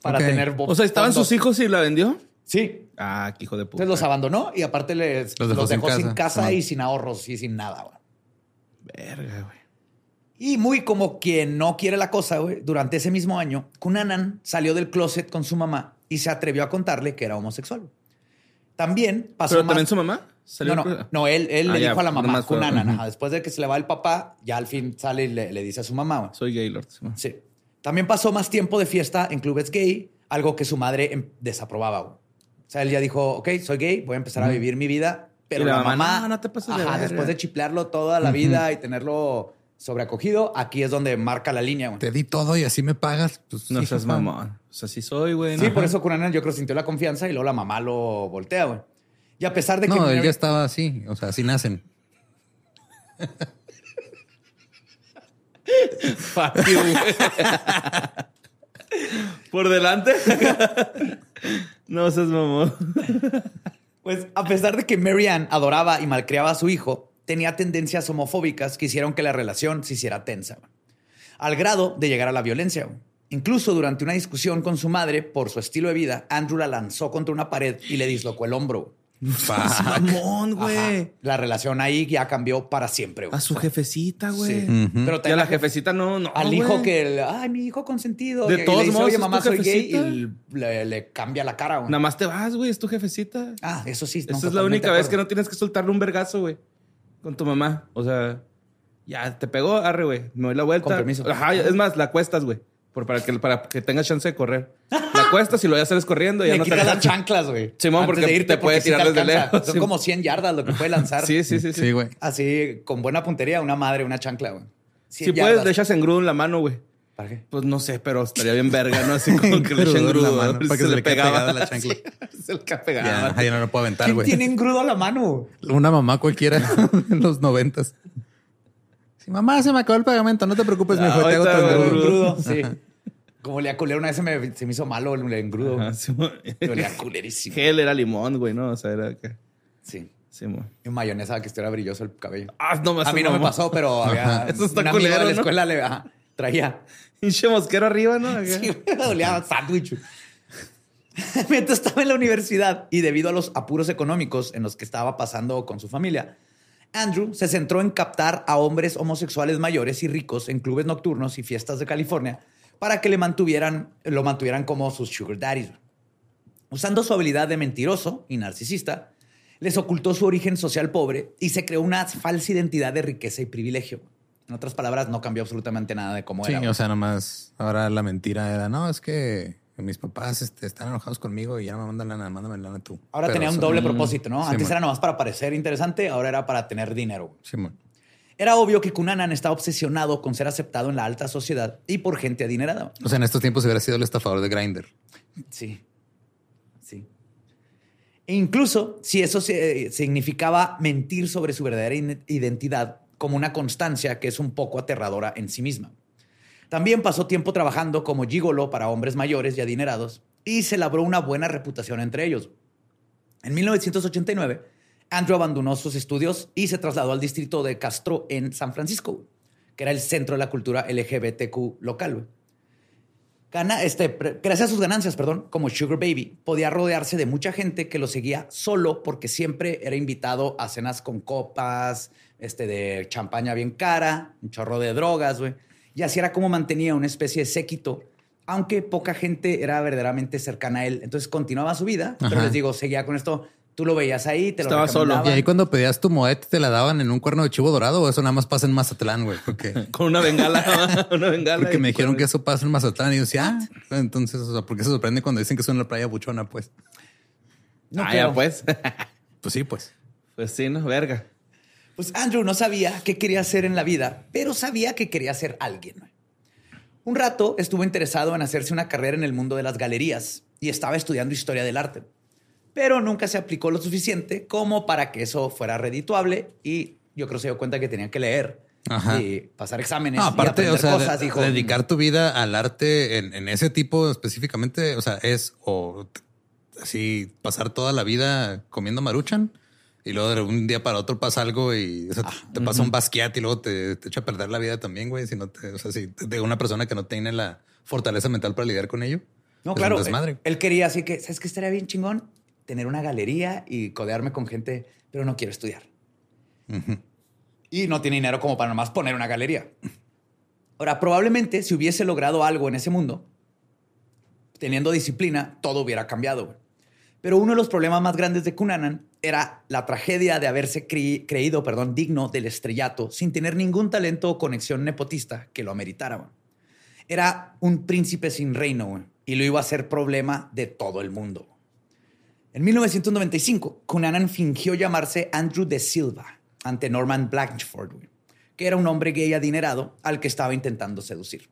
Speaker 5: Para
Speaker 4: Ok.
Speaker 5: tener
Speaker 3: O sea, ¿estaban sus hijos y la vendió?
Speaker 5: Sí.
Speaker 3: Ah, qué hijo de puta.
Speaker 5: Entonces los abandonó y aparte les, los dejó, sin casa, y sin ahorros y sin nada, güey.
Speaker 3: Verga, güey.
Speaker 5: Y muy como quien no quiere la cosa, güey, durante ese mismo año, Cunanan salió del closet con su mamá y se atrevió a contarle que era homosexual. También pasó
Speaker 3: ¿Pero
Speaker 5: más...
Speaker 3: también su mamá? ¿Salió
Speaker 5: No, no, no, él, él
Speaker 3: Ah,
Speaker 5: le
Speaker 3: ya,
Speaker 5: dijo a la mamá, Cunanan. Después de que se le va el papá, ya al fin sale y le, le dice a su mamá, güey.
Speaker 3: Soy Gaylord. Sí.
Speaker 5: También pasó más tiempo de fiesta en clubes gay, algo que su madre em, desaprobaba. O sea, él ya dijo, ok, soy gay, voy a empezar a vivir mi vida. Pero
Speaker 3: la
Speaker 5: la,
Speaker 3: mamá,
Speaker 5: mamá,
Speaker 3: "No, no te pases de
Speaker 5: ajá,
Speaker 3: verga".
Speaker 5: después de chiplearlo toda la vida y tenerlo sobreacogido, aquí es donde marca la línea. güey.
Speaker 4: Te di todo y así me pagas. Pues,
Speaker 3: No
Speaker 4: sí,
Speaker 3: seas mamón. O sea, sí soy, güey.
Speaker 5: Sí, por eso Cunanan yo creo sintió la confianza y luego la mamá lo voltea, güey. Y a pesar de que...
Speaker 4: No, él ya estaba así. O sea, así nacen. (laughs)
Speaker 3: Por delante. (laughs) no seas mamón.
Speaker 5: Pues a pesar de que Marianne adoraba y malcriaba a su hijo, tenía tendencias homofóbicas que hicieron que la relación se hiciera tensa, al grado de llegar a la violencia. Incluso durante una discusión con su madre por su estilo de vida, Andrew la lanzó contra una pared y le dislocó el hombro.
Speaker 3: Mamón, (laughs)
Speaker 5: Ajá.
Speaker 3: güey.
Speaker 5: La relación ahí ya cambió para siempre. güey.
Speaker 3: A su jefecita, güey.
Speaker 5: Sí.
Speaker 4: Ujú.
Speaker 5: Pero
Speaker 3: Y a la jefecita no, no.
Speaker 5: al
Speaker 3: güey.
Speaker 5: hijo que, el- ay, mi hijo consentido.
Speaker 3: De
Speaker 5: y- y
Speaker 3: todos
Speaker 5: le dice,
Speaker 3: modos,
Speaker 5: oye, mamá, soy gay y le, le cambia la cara. güey.
Speaker 3: Nada más te vas, güey. Es tu jefecita.
Speaker 5: Ah, eso sí. no,
Speaker 3: Esta es la única vez que no tienes que soltarle un vergazo, güey. Con tu mamá. O sea, ya te pegó, arre, güey. Me doy la vuelta.
Speaker 5: Con permiso.
Speaker 3: Ajá, es más, la cuestas, güey. Por, para, que, para que tengas chance de correr. La cuestas y lo ya sales corriendo. y Ya
Speaker 5: Le
Speaker 3: no te
Speaker 5: quitas las chanclas, güey.
Speaker 3: Simón, porque
Speaker 5: de irte,
Speaker 3: te puede
Speaker 5: sí
Speaker 3: tirar desde lejos,
Speaker 5: Son
Speaker 3: sí.
Speaker 5: como 100 yardas lo que puede lanzar.
Speaker 3: Sí, sí, sí. sí.
Speaker 4: Sí, güey.
Speaker 5: Así, con buena puntería, una madre, una chancla, güey. 100
Speaker 3: Si puedes, le echas engrudo en la mano, güey.
Speaker 5: ¿Para qué?
Speaker 3: Pues no sé, pero estaría bien verga, ¿no? Así (laughs) como que le echen
Speaker 4: Engrudo en la mano,
Speaker 3: a (laughs)
Speaker 4: para que se le quede
Speaker 3: pegaba.
Speaker 4: pegada la (laughs) chancla.
Speaker 3: Sí, se le queda pegaba.
Speaker 4: Ya, ahí no lo puedo aventar,
Speaker 5: ¿Quién
Speaker 4: güey.
Speaker 5: tiene engrudo a la mano?
Speaker 4: Una mamá cualquiera en los noventas. Sí, mamá, se me acabó el pegamento. No te preocupes, mejor te hago tu engrudo. (laughs)
Speaker 5: Sí. Como le culero, una vez se me, se me hizo malo el engrudo.
Speaker 3: Ajá, sí,
Speaker 5: Me olía culerísimo.
Speaker 3: Gel era limón, güey, ¿no? O sea, era que...
Speaker 5: Sí.
Speaker 3: Sí.
Speaker 5: Y mayonesa que estuviera brilloso el cabello.
Speaker 3: Ah, no,
Speaker 5: A mí no me pasó, pero había (laughs)
Speaker 3: Eso está
Speaker 5: un amigo de
Speaker 3: culero,
Speaker 5: la
Speaker 3: ¿no?
Speaker 5: escuela le ajá, traía.
Speaker 3: Pinche mosquero arriba, ¿no?
Speaker 5: Sí, me olía sándwich. (laughs) Mientras estaba en la universidad y debido a los apuros económicos en los que estaba pasando con su familia, Andrew se centró en captar a hombres homosexuales mayores y ricos en clubes nocturnos y fiestas de California para que le mantuvieran, lo mantuvieran como sus sugar daddies. Usando su habilidad de mentiroso y narcisista, les ocultó su origen social pobre y se creó una falsa identidad de riqueza y privilegio. En otras palabras, no cambió absolutamente nada de cómo
Speaker 4: Sí,
Speaker 5: era.
Speaker 4: o sea, nomás ahora la mentira era, no, es que mis papás este, están enojados conmigo y ya no me mandan lana, mándame lana tú.
Speaker 5: Ahora
Speaker 4: Pero,
Speaker 5: tenía un doble
Speaker 4: mm,
Speaker 5: propósito, ¿no?
Speaker 4: sí,
Speaker 5: Antes
Speaker 4: man.
Speaker 5: era nomás para parecer interesante, ahora era para tener dinero.
Speaker 4: Sí, man.
Speaker 5: Era obvio que Cunanan estaba obsesionado con ser aceptado en la alta sociedad y por gente adinerada.
Speaker 4: O sea, en estos tiempos hubiera sido el estafador de Grindr.
Speaker 5: Sí. Sí. E incluso si eso significaba mentir sobre su verdadera identidad como una constancia que es un poco aterradora en sí misma. También pasó tiempo trabajando como gigolo para hombres mayores y adinerados y se labró una buena reputación entre ellos. En 1989, Andrew abandonó sus estudios y se trasladó al distrito de Castro en San Francisco, que era el centro de la cultura LGBTQ local. este, gracias a sus ganancias, perdón, como Sugar Baby, podía rodearse de mucha gente que lo seguía solo porque siempre era invitado a cenas con copas, este, de champaña bien cara, un chorro de drogas, güey. Y así era como mantenía una especie de séquito, aunque poca gente era verdaderamente cercana a él. Entonces continuaba su vida, pero les digo, seguía con esto. Tú lo veías ahí, te lo
Speaker 3: Estaba solo.
Speaker 5: recomendaban.
Speaker 4: Y ahí cuando pedías tu moed, ¿te la daban en un cuerno de chivo dorado o eso nada más pasa en Mazatlán, güey? Porque, (laughs)
Speaker 3: Con una bengala. (laughs) una bengala.
Speaker 4: porque me dijeron que eso pasa en Mazatlán y yo decía, ah, entonces, o sea, ¿por qué se sorprende cuando dicen que son en la playa buchona? Pues,
Speaker 5: No
Speaker 3: ah, ya pues.
Speaker 4: pues sí, pues.
Speaker 3: pues sí, ¿no? Verga.
Speaker 5: Pues Andrew no sabía qué quería hacer en la vida, pero sabía que quería ser alguien. Un rato estuvo interesado en hacerse una carrera en el mundo de las galerías y estaba estudiando historia del arte. Pero nunca se aplicó lo suficiente como para que eso fuera redituable y yo creo que se dio cuenta que tenía que leer
Speaker 4: Ajá.
Speaker 5: y pasar exámenes
Speaker 4: No,
Speaker 5: y
Speaker 4: aparte,
Speaker 5: aprender
Speaker 4: o sea,
Speaker 5: cosas.
Speaker 4: de-
Speaker 5: dijo,
Speaker 4: dedicar tu vida al arte en, en ese tipo específicamente, o sea, es o así pasar toda la vida comiendo maruchan y luego de un día para otro pasa algo y o sea, te, te pasa un basquiat y luego te, te echa a perder la vida también, güey. Si no te, o sea, si de una persona que no tiene la fortaleza mental para lidiar con ello.
Speaker 5: No, claro. Él, él quería así que, ¿sabes qué estaría bien chingón? Tener una galería y codearme con gente, pero no quiero estudiar. Y no tiene dinero como para nomás poner una galería. Ahora, probablemente si hubiese logrado algo en ese mundo, teniendo disciplina, todo hubiera cambiado. güey. Pero uno de los problemas más grandes de Cunanan era la tragedia de haberse cre- creído perdón, digno del estrellato sin tener ningún talento o conexión nepotista que lo ameritara. Era un príncipe sin reino y lo iba a ser problema de todo el mundo. En 1995, Cunanan fingió llamarse Andrew de Silva ante Norman Blanchford, que era un hombre gay adinerado al que estaba intentando seducir.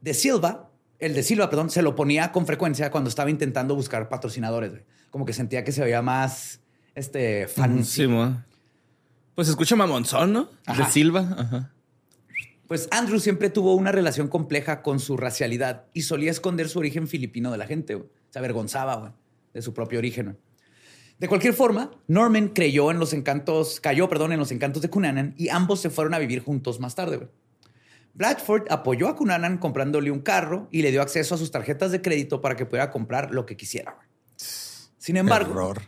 Speaker 5: De Silva, el de Silva, perdón, se lo ponía con frecuencia cuando estaba intentando buscar patrocinadores. Como que sentía que se veía más este, fancy.
Speaker 3: Sí. Pues escucha mamonzón, ¿no?
Speaker 5: Ajá.
Speaker 3: De Silva. Ajá.
Speaker 5: Pues Andrew siempre tuvo una relación compleja con su racialidad y solía esconder su origen filipino de la gente. Se avergonzaba güey, de su propio origen. De cualquier forma, Norman creyó en los encantos, cayó, perdón, en los encantos de Cunanan y ambos se fueron a vivir juntos más tarde. güey. Blatchford apoyó a Cunanan comprándole un carro y le dio acceso a sus tarjetas de crédito para que pudiera comprar lo que quisiera. güey. Sin embargo,
Speaker 4: Error.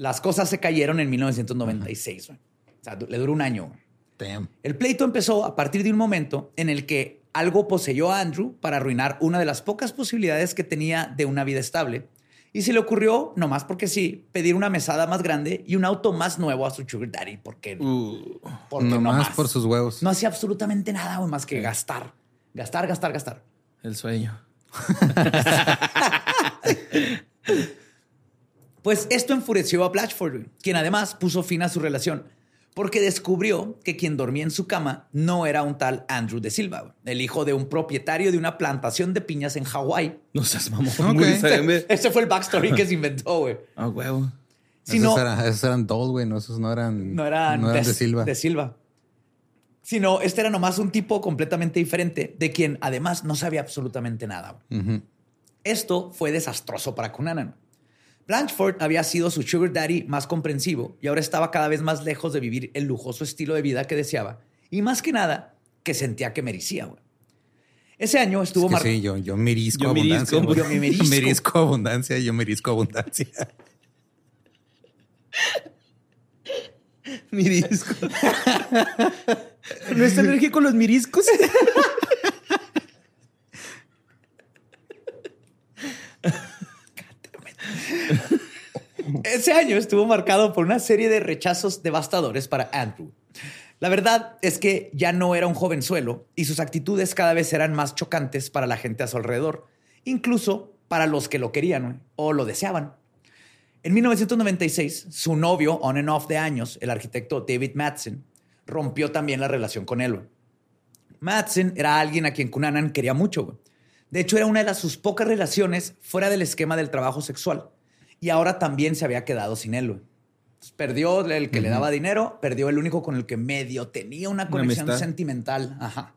Speaker 5: Las cosas se cayeron en 1996. güey. O sea, le duró un año.
Speaker 4: Damn.
Speaker 5: El pleito empezó a partir de un momento en el que algo poseyó a Andrew para arruinar una de las pocas posibilidades que tenía de una vida estable. Y se le ocurrió, nomás porque sí, pedir una mesada más grande y un auto más nuevo a su sugar daddy. Porque,
Speaker 3: Uh,
Speaker 5: porque
Speaker 4: Nomás
Speaker 5: nomás.
Speaker 4: por sus huevos.
Speaker 5: No hacía absolutamente nada más que gastar. Gastar, gastar, gastar.
Speaker 3: el sueño. (laughs) (laughs)
Speaker 5: Pues esto enfureció a Blatchford, quien además puso fin a su relación, porque descubrió que quien dormía en su cama no era un tal Andrew de Silva, el hijo de un propietario de una plantación de piñas en Hawái.
Speaker 3: No seas mamón.
Speaker 4: Ok.
Speaker 3: Muy diferente.
Speaker 5: Ese fue el backstory que se inventó, güey.
Speaker 3: Ah, huevo.
Speaker 5: Si
Speaker 4: esos,
Speaker 5: no,
Speaker 4: eran, esos eran Dole, güey. No, esos no eran,
Speaker 5: no eran,
Speaker 4: no eran de, Silva.
Speaker 5: De Silva. Sino, este era nomás un tipo completamente diferente, de quien además no sabía absolutamente nada. Esto fue desastroso para Cunanan. Blanchford había sido su sugar daddy más comprensivo y ahora estaba cada vez más lejos de vivir el lujoso estilo de vida que deseaba y más que nada que sentía que merecía. güey. Ese año estuvo
Speaker 4: Es que
Speaker 5: mar-
Speaker 4: sí, yo, yo merisco
Speaker 3: Yo
Speaker 4: abundancia.
Speaker 3: merisco,
Speaker 5: yo me merisco. (laughs)
Speaker 4: merisco abundancia, yo merisco abundancia. (laughs)
Speaker 3: Mirisco. (laughs) ¿No es alérgico a los miriscos? (laughs)
Speaker 5: Ese año estuvo marcado por una serie de rechazos devastadores para Andrew. La verdad es que ya no era un jovenzuelo y sus actitudes cada vez eran más chocantes para la gente a su alrededor, incluso para los que lo querían o lo deseaban. En 1996, su novio, on and off de años, el arquitecto David Madsen, rompió también la relación con él. Madsen era alguien a quien Cunanan quería mucho. De hecho, era una de sus pocas relaciones fuera del esquema del trabajo sexual. Y ahora también se había quedado sin él. güey. Perdió el que le daba dinero, perdió el único con el que medio tenía una conexión sentimental. Ajá.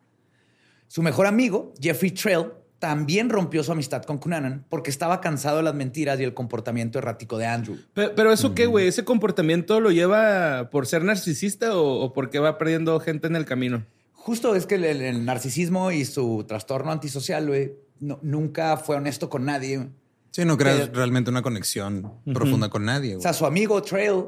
Speaker 5: Su mejor amigo, Jeffrey Trail, también rompió su amistad con Cunanan porque estaba cansado de las mentiras y el comportamiento errático de Andrew.
Speaker 3: Pero, pero eso qué, güey, ese comportamiento lo lleva por ser narcisista o, o porque va perdiendo gente en el camino.
Speaker 5: Justo es que el, el narcisismo y su trastorno antisocial, güey, no- nunca fue honesto con nadie.
Speaker 4: Sí, no creas
Speaker 5: Pero-
Speaker 4: realmente una conexión profunda con nadie.
Speaker 5: O sea, su amigo Trail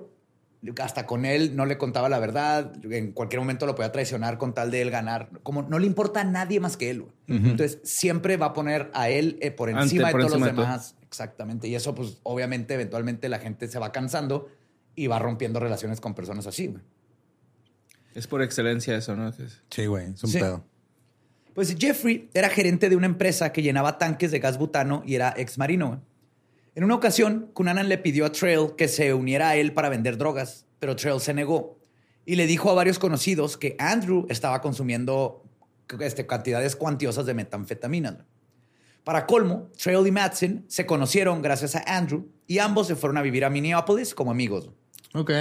Speaker 5: hasta con él no le contaba la verdad. En cualquier momento lo podía traicionar con tal de él ganar. Como no le importa a nadie más que él. güey. Entonces siempre va a poner a él eh, por
Speaker 3: Ante-
Speaker 5: encima
Speaker 3: por
Speaker 5: de todos
Speaker 3: encima
Speaker 5: los
Speaker 3: todo.
Speaker 5: demás. Exactamente. Y eso, pues, obviamente, eventualmente la gente se va cansando y va rompiendo relaciones con personas así. güey.
Speaker 3: Es por excelencia eso, ¿no?
Speaker 4: Sí, güey, es un
Speaker 5: Sí.
Speaker 4: pedo.
Speaker 5: Pues Jeffrey era gerente de una empresa que llenaba tanques de gas butano y era ex marino. En una ocasión, Cunanan le pidió a Trail que se uniera a él para vender drogas, pero Trail se negó y le dijo a varios conocidos que Andrew estaba consumiendo este, cantidades cuantiosas de metanfetaminas. Para colmo, Trail y Madsen se conocieron gracias a Andrew y ambos se fueron a vivir a Minneapolis como amigos.
Speaker 4: Ok.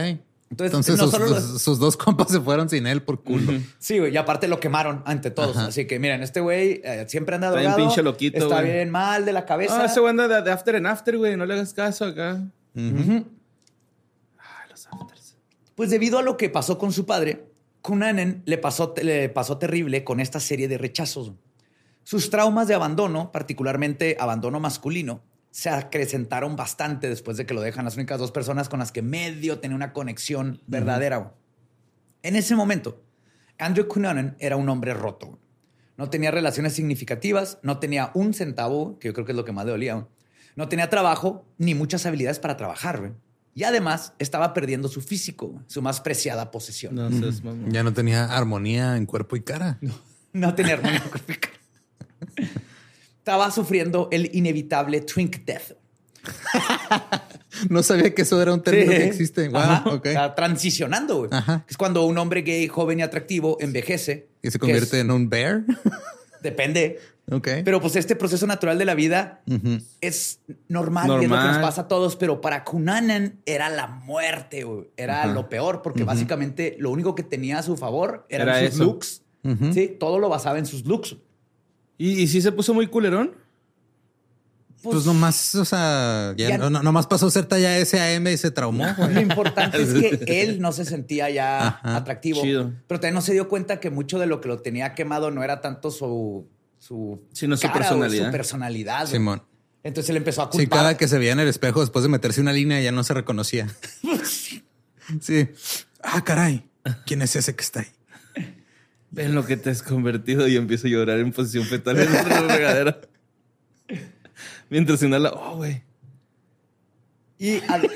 Speaker 5: Entonces,
Speaker 4: Entonces,
Speaker 5: no
Speaker 4: sus,
Speaker 5: solo los-
Speaker 4: sus- sus dos (laughs) compas se fueron sin él por culo.
Speaker 5: Sí, güey, y aparte lo quemaron ante todos. Así que miren, este güey eh, siempre anda
Speaker 3: Está bien
Speaker 5: drogado.
Speaker 3: pinche loquito,
Speaker 5: Está
Speaker 3: güey.
Speaker 5: bien mal de la cabeza.
Speaker 3: Ah, ese güey anda de, after en after, güey. No le hagas caso acá. Ay, los afters.
Speaker 5: Pues debido a lo que pasó con su padre, Cunanan le pasó, le pasó terrible con esta serie de rechazos. Sus traumas de abandono, particularmente abandono masculino, se acrecentaron bastante después de que lo dejan las únicas dos personas con las que medio tenía una conexión verdadera. En ese momento, Andrew Cunanan era un hombre roto. No tenía relaciones significativas, no tenía un centavo, que yo creo que es lo que más le dolía. No tenía trabajo ni muchas habilidades para trabajar. Y además estaba perdiendo su físico, su más preciada posesión.
Speaker 3: No.
Speaker 4: Ya no tenía armonía en cuerpo y cara. (laughs)
Speaker 5: No tenía armonía corporal. Estaba sufriendo el inevitable twink death. (laughs)
Speaker 4: No sabía que eso era un término
Speaker 5: Sí.
Speaker 4: que existe. Wow,
Speaker 5: Ajá.
Speaker 4: ok.
Speaker 5: Está transicionando, güey. Es cuando un hombre gay, joven y atractivo envejece.
Speaker 4: Y se convierte
Speaker 5: es-
Speaker 4: en un bear. (laughs)
Speaker 5: Depende.
Speaker 4: ok.
Speaker 5: Pero pues este proceso natural de la vida
Speaker 4: Ujú.
Speaker 5: es normal, y es lo que nos
Speaker 3: Normal.
Speaker 5: pasa a todos, pero para Kunanan era la muerte, güey. Era lo peor, porque básicamente lo único que tenía a su favor eran
Speaker 3: Era
Speaker 5: sus
Speaker 3: eso.
Speaker 5: looks. Sí, todo lo basaba en sus looks.
Speaker 3: ¿Y, y sí se puso muy culerón?
Speaker 4: Pues, nomás, o sea, ya,
Speaker 5: ya-
Speaker 4: no, no- nomás pasó a ser talla SAM y se traumó.
Speaker 5: Lo importante es que (laughs) él no se sentía ya
Speaker 4: Ajá,
Speaker 5: atractivo.
Speaker 3: chido.
Speaker 5: Pero también no se dio cuenta que mucho de lo que lo tenía quemado no era tanto su, su,
Speaker 3: Sino su
Speaker 5: cara,
Speaker 3: personalidad.
Speaker 5: su personalidad. güey.
Speaker 4: Simón.
Speaker 5: Entonces él empezó a
Speaker 4: Sí,
Speaker 5: culpar.
Speaker 4: cada que se veía en el espejo después de meterse una línea ya no se reconocía. (laughs) Sí. Ah, caray. ¿Quién es ese que está ahí?
Speaker 3: Ven lo que te has convertido y empiezo a llorar en posición fetal en la (laughs) regadera. Mientras inhala, oh, güey.
Speaker 5: Y al-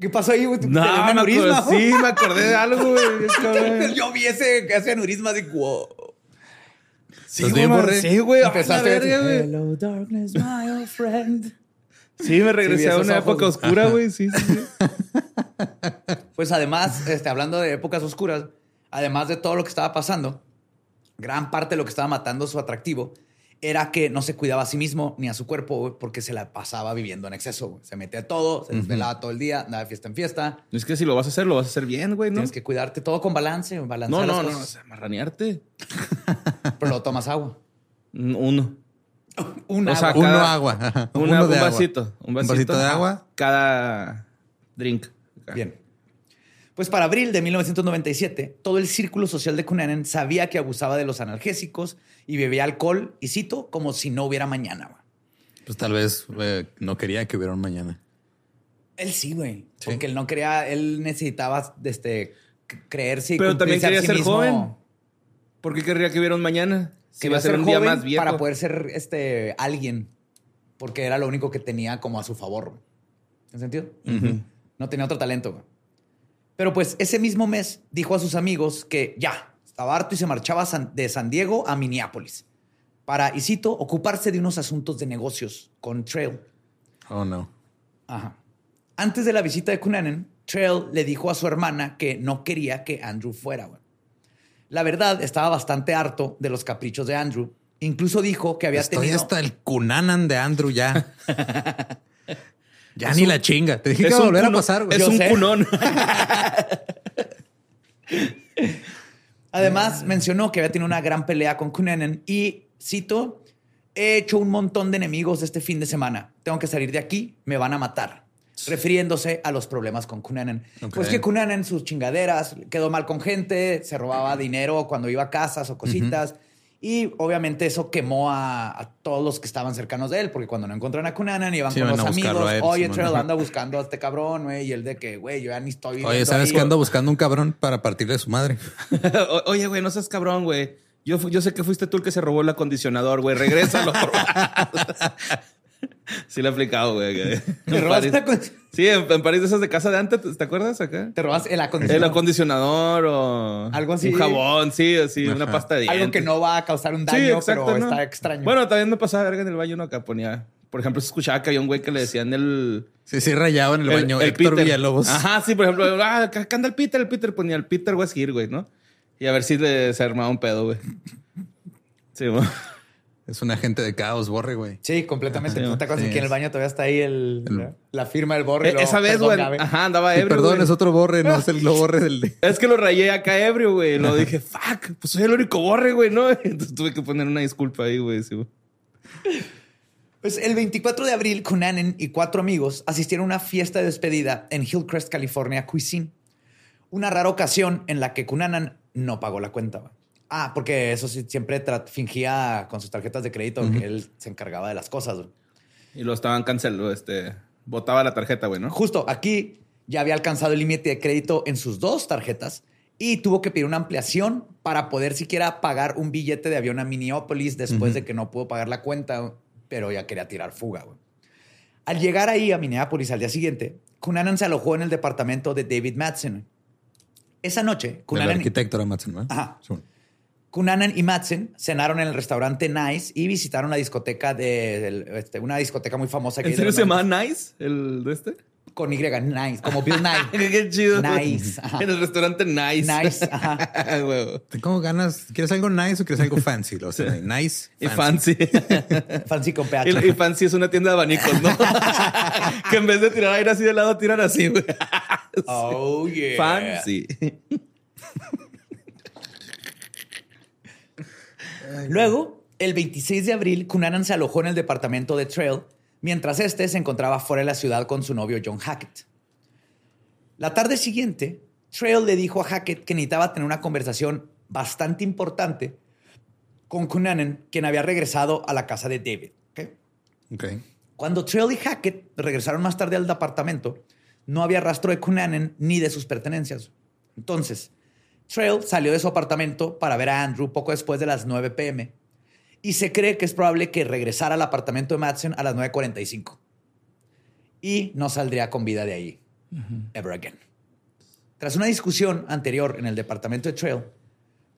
Speaker 5: ¿Qué pasó ahí? güey? ¿Te
Speaker 3: No, me
Speaker 5: aneurisma?
Speaker 3: acordé, sí, me acordé de algo, güey. (laughs)
Speaker 5: Yo vi ese, ese aneurisma de wow.
Speaker 3: Sí,
Speaker 4: ¿Estás
Speaker 3: güey, me- sí, güey.
Speaker 5: Empezaste
Speaker 3: verga, güey.
Speaker 5: Hello, darkness, my old friend.
Speaker 3: Sí, me regresé
Speaker 5: Sí,
Speaker 3: a una
Speaker 5: ojos.
Speaker 3: época oscura, güey. Sí, sí, sí. (laughs)
Speaker 5: Pues además, este, hablando de épocas oscuras, además de todo lo que estaba pasando, gran parte de lo que estaba matando su atractivo era que no se cuidaba a sí mismo ni a su cuerpo porque se la pasaba viviendo en exceso. Se metía todo, se desvelaba todo el día, andaba de fiesta en fiesta.
Speaker 3: Es que si lo vas a hacer, lo vas a hacer bien, güey, ¿no?
Speaker 5: Tienes que cuidarte todo con balance,
Speaker 3: No,
Speaker 5: balancear
Speaker 3: no,
Speaker 5: las
Speaker 3: no, o
Speaker 5: cosas.
Speaker 3: sea, marranearte. (laughs)
Speaker 5: Pero luego tomas agua.
Speaker 3: Uno. (laughs)
Speaker 5: Un
Speaker 3: O sea,
Speaker 5: agua.
Speaker 4: Uno agua.
Speaker 3: Una-
Speaker 4: Uno de
Speaker 3: un
Speaker 4: agua.
Speaker 3: vasito. Un vasito,
Speaker 4: de agua.
Speaker 3: Cada drink.
Speaker 5: Bien. Pues para abril de 1997, todo el círculo social de Cunanan sabía que abusaba de los analgésicos y bebía alcohol, y cito, como si no hubiera mañana. güey.
Speaker 4: Pues tal vez eh, no quería que hubiera un mañana.
Speaker 5: Él sí, güey.
Speaker 4: Sí.
Speaker 5: Porque él no quería, él necesitaba este, creerse y
Speaker 3: Pero también quería
Speaker 5: sí
Speaker 3: ser
Speaker 5: mismo.
Speaker 3: joven. ¿Por qué querría que hubiera un mañana? Si
Speaker 5: Quería
Speaker 3: va a ser
Speaker 5: ser
Speaker 3: un día
Speaker 5: joven
Speaker 3: más viejo.
Speaker 5: para poder ser este, alguien. Porque era lo único que tenía como a su favor. ¿En sentido? No tenía otro talento. Pero pues ese mismo mes dijo a sus amigos que ya, estaba harto y se marchaba de San Diego a Minneapolis para, y cito, ocuparse de unos asuntos de negocios con Trail.
Speaker 4: Oh, no.
Speaker 5: Ajá. Antes de la visita de Cunanan, Trail le dijo a su hermana que no quería que Andrew fuera. güey. La verdad, estaba bastante harto de los caprichos de Andrew. Incluso dijo que había
Speaker 4: Estoy
Speaker 5: tenido...
Speaker 4: hasta el Cunanan de Andrew ya. (laughs) ya ni la chinga. Te dije que iba a volver a pasar, güey.
Speaker 3: Es
Speaker 5: Yo
Speaker 3: un
Speaker 5: sé.
Speaker 3: cunón. (laughs)
Speaker 5: Además, mencionó que había tenido una gran pelea con Cunanan y, cito, he hecho un montón de enemigos este fin de semana. Tengo que salir de aquí, me van a matar. Refiriéndose a los problemas con Cunanan.
Speaker 4: Ok.
Speaker 5: Pues que Cunanan, sus chingaderas, quedó mal con gente, se robaba dinero cuando iba a casas o cositas. Y obviamente eso quemó a, a todos los que estaban cercanos de él, porque cuando no encontraron a Cunanan iban
Speaker 4: Sí,
Speaker 5: con
Speaker 4: iban
Speaker 5: los amigos.
Speaker 4: él,
Speaker 5: Oye,
Speaker 4: Ajá.
Speaker 5: anda (laughs) buscando a este cabrón, güey. Y él de que, güey, yo ya ni estoy
Speaker 4: Oye, ¿sabes
Speaker 5: ahí,
Speaker 4: que ando buscando un cabrón para partirle a su madre? (laughs)
Speaker 3: Oye, güey, no seas cabrón, güey. Yo, yo sé que fuiste tú el que se robó el acondicionador, güey. Regrésalo. (laughs) (laughs) sí, le he aplicado, güey. (laughs)
Speaker 5: ¿Te robaste la
Speaker 3: Sí, en, en París de esas de casa de antes, ¿te acuerdas acá?
Speaker 5: Te robas el
Speaker 3: El
Speaker 5: acondicionador.
Speaker 3: acondicionador o
Speaker 5: Algo así.
Speaker 3: Un jabón, sí, así, una
Speaker 4: Ajá.
Speaker 3: pasta de dientes.
Speaker 5: Algo que no va a causar un
Speaker 3: Sí,
Speaker 5: daño,
Speaker 3: exacto,
Speaker 5: pero
Speaker 3: ¿no?
Speaker 5: está extraño.
Speaker 3: Bueno, también me pasaba verga en el baño, ¿no? Acá ponía... Por ejemplo, se escuchaba que había un güey que le decían el...
Speaker 4: Sí, sí, rayado en el, baño. Héctor
Speaker 3: Peter.
Speaker 4: Villalobos.
Speaker 3: Ajá, sí, por ejemplo, ah, acá anda el Peter, el Peter ponía el Peter Westgir, güey, ¿no? Y a ver si le, se armaba un pedo, güey. Sí, güey. (laughs)
Speaker 4: Es un agente de caos, borre, güey.
Speaker 5: Sí, completamente.
Speaker 3: Ajá,
Speaker 5: ¿No te acuerdas
Speaker 4: sí,
Speaker 5: que en el baño todavía está ahí el,
Speaker 4: El-
Speaker 5: la, firma del borre?
Speaker 3: Eh, Esa vez, güey. Ajá, andaba
Speaker 4: Sí,
Speaker 3: ebrio.
Speaker 4: perdón,
Speaker 3: güey.
Speaker 4: es otro borre, no es el no borre del de.
Speaker 3: Es que lo rayé acá ebrio, güey. Lo dije, fuck, pues soy el único borre, güey, ¿no? (laughs) Entonces tuve que poner una disculpa ahí, güey. sí, güey.
Speaker 5: Pues el 24 de abril, Cunanan y cuatro amigos asistieron a una fiesta de despedida en Hillcrest, California, Cuisine. Una rara ocasión en la que Cunanan no pagó la cuenta. güey. Ah, porque eso sí, siempre fingía con sus tarjetas de crédito que él se encargaba de las cosas. güey.
Speaker 3: Y lo estaban cancelando, este... Botaba la tarjeta, güey, ¿no?
Speaker 5: Justo aquí ya había alcanzado el límite de crédito en sus dos tarjetas y tuvo que pedir una ampliación para poder siquiera pagar un billete de avión a Minneapolis después de que no pudo pagar la cuenta, pero ya quería tirar fuga. güey. Al llegar ahí a Minneapolis al día siguiente, Cunanan se alojó en el departamento de David Madsen. Esa noche,
Speaker 4: El
Speaker 5: Cunanan,
Speaker 4: arquitecto era Madsen, ¿no?
Speaker 5: Ajá.
Speaker 4: Sí.
Speaker 5: Cunanan y Madsen cenaron en el restaurante Nice y visitaron la discoteca de este, una discoteca muy famosa que
Speaker 3: ¿En serio se llama
Speaker 5: 90s.
Speaker 3: Nice, el de este?
Speaker 5: con Y, Nice, como Bill Nye. (laughs)
Speaker 3: Qué chido.
Speaker 5: Nice, (laughs) ajá.
Speaker 3: En el restaurante Nice.
Speaker 5: Nice, ajá. (laughs)
Speaker 4: Tengo ganas. ¿Quieres algo nice o quieres algo fancy? O sea, nice.
Speaker 3: Y fancy.
Speaker 5: Fancy con PH.
Speaker 3: Y, y fancy es una tienda de abanicos, ¿no? que en vez de tirar aire así de lado, tiran así, güey.
Speaker 5: Oh, yeah.
Speaker 3: Fancy.
Speaker 5: Luego, el 26 de abril, Cunanan se alojó en el departamento de Trail, mientras este se encontraba fuera de la ciudad con su novio John Hackett. La tarde siguiente, Trail le dijo a Hackett que necesitaba tener una conversación bastante importante con Cunanan, quien había regresado a la casa de David. ¿ok?
Speaker 4: Ok.
Speaker 5: Cuando Trail y Hackett regresaron más tarde al departamento, no había rastro de Cunanan ni de sus pertenencias. Entonces, Trail salió de su apartamento para ver a Andrew poco después de las 9 pm y se cree que es probable que regresara al apartamento de Madsen a las 9.45 y no saldría con vida de ahí ever again. Tras una discusión anterior en el departamento de Trail,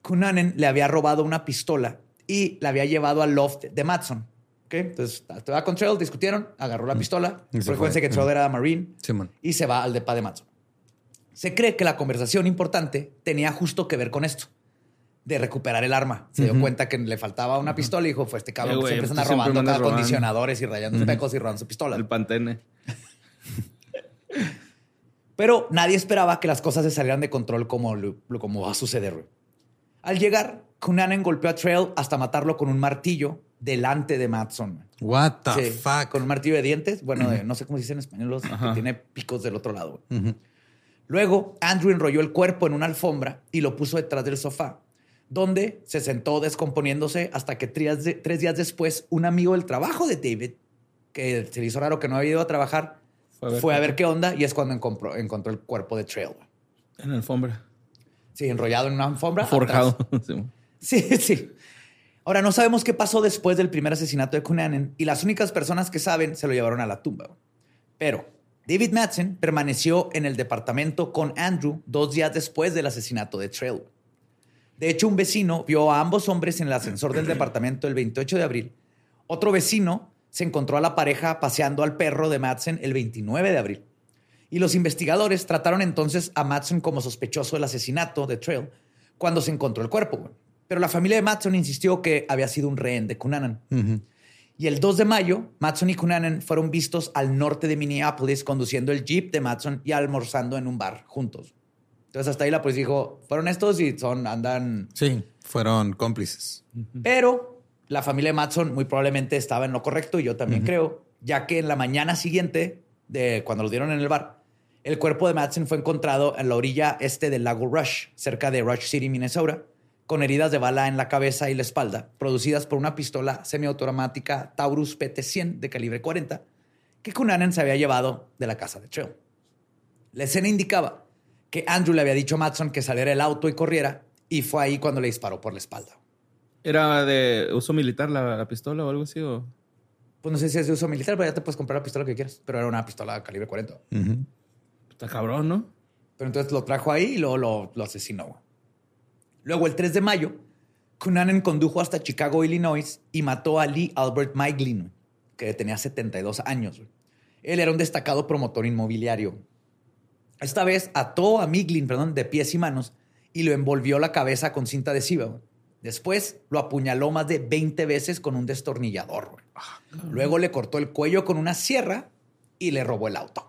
Speaker 5: Cunanan le había robado una pistola y la había llevado al loft de Madson. ¿ok? Entonces, estaba con Trail, discutieron, agarró la pistola.
Speaker 4: Y se
Speaker 5: Recuerden que Trail era Marine
Speaker 4: Simón.
Speaker 5: y se va al depa de Madson. Se cree que la conversación importante tenía justo que ver con esto, de recuperar el arma. Se dio cuenta que le faltaba una pistola y dijo, fue este cabrón
Speaker 3: Eh,
Speaker 5: que siempre
Speaker 3: pues tú siempre
Speaker 5: robando
Speaker 3: me andas
Speaker 5: acá
Speaker 3: robando.
Speaker 5: acondicionadores y rayando espejos y robando su pistola.
Speaker 3: El pantene. (laughs)
Speaker 5: Pero nadie esperaba que las cosas se salieran de control como, como va a suceder. güey. Al llegar, Cunanan golpeó a Trail hasta matarlo con un martillo delante de Matson.
Speaker 4: What the
Speaker 5: Sí,
Speaker 4: fuck?
Speaker 5: Con un martillo de dientes. Bueno, no sé cómo se dice en español, los que tiene picos del otro lado. güey.
Speaker 4: Ujú.
Speaker 5: Luego, Andrew enrolló el cuerpo en una alfombra y lo puso detrás del sofá, donde se sentó descomponiéndose hasta que tres, de- tres días después, un amigo del trabajo de David, que se le hizo raro que no había ido a trabajar,
Speaker 3: Fue
Speaker 5: fue
Speaker 3: a ver
Speaker 5: qué onda y es cuando encontró, encontró el cuerpo de Trail.
Speaker 3: En la alfombra.
Speaker 5: Sí, enrollado en una alfombra.
Speaker 3: Forjado. (laughs)
Speaker 5: atrás.
Speaker 3: Sí.
Speaker 5: Sí. Ahora, no sabemos qué pasó después del primer asesinato de Cunanan y las únicas personas que saben se lo llevaron a la tumba. Pero David Madsen permaneció en el departamento con Andrew dos días después del asesinato de Trail. De hecho, un vecino vio a ambos hombres en el ascensor del departamento el 28 de abril. Otro vecino se encontró a la pareja paseando al perro de Madsen el 29 de abril. Y los investigadores trataron entonces a Madsen como sospechoso del asesinato de Trail cuando se encontró el cuerpo. Pero la familia de Madsen insistió que había sido un rehén de Cunanan. Y el 2 de mayo, Matson y Cunanan fueron vistos al norte de Minneapolis conduciendo el jeep de Matson y almorzando en un bar juntos. Entonces hasta ahí la policía dijo, fueron estos y son, andan...
Speaker 4: Sí, fueron cómplices.
Speaker 5: Pero la familia de Matson muy probablemente estaba en lo correcto y yo también creo, ya que en la mañana siguiente, de cuando lo dieron en el bar, el cuerpo de Matson fue encontrado en la orilla este del lago Rush, cerca de Rush City, Minnesota, con heridas de bala en la cabeza y la espalda, producidas por una pistola semiautomática Taurus PT-100 de calibre 40 que Cunanan se había llevado de la casa de Trail. La escena indicaba que Andrew le había dicho a Matson que saliera del auto y corriera, y fue ahí cuando le disparó por la espalda.
Speaker 3: ¿Era de uso militar la, la pistola o algo así? O?
Speaker 5: Pues no sé si es de uso militar, pero ya te puedes comprar la pistola que quieras. Pero era una pistola calibre 40.
Speaker 3: Está cabrón, ¿no?
Speaker 5: Pero entonces lo trajo ahí y luego lo, lo asesinó. Luego, el 3 de mayo, Cunanan condujo hasta Chicago, Illinois, y mató a Lee Albert Meiglin, que tenía 72 años. Él era un destacado promotor inmobiliario. Esta vez ató a Miglin, perdón, de pies y manos y lo envolvió la cabeza con cinta adhesiva. Después lo apuñaló más de 20 veces con un destornillador. Ah, Luego le cortó el cuello con una sierra y le robó el auto.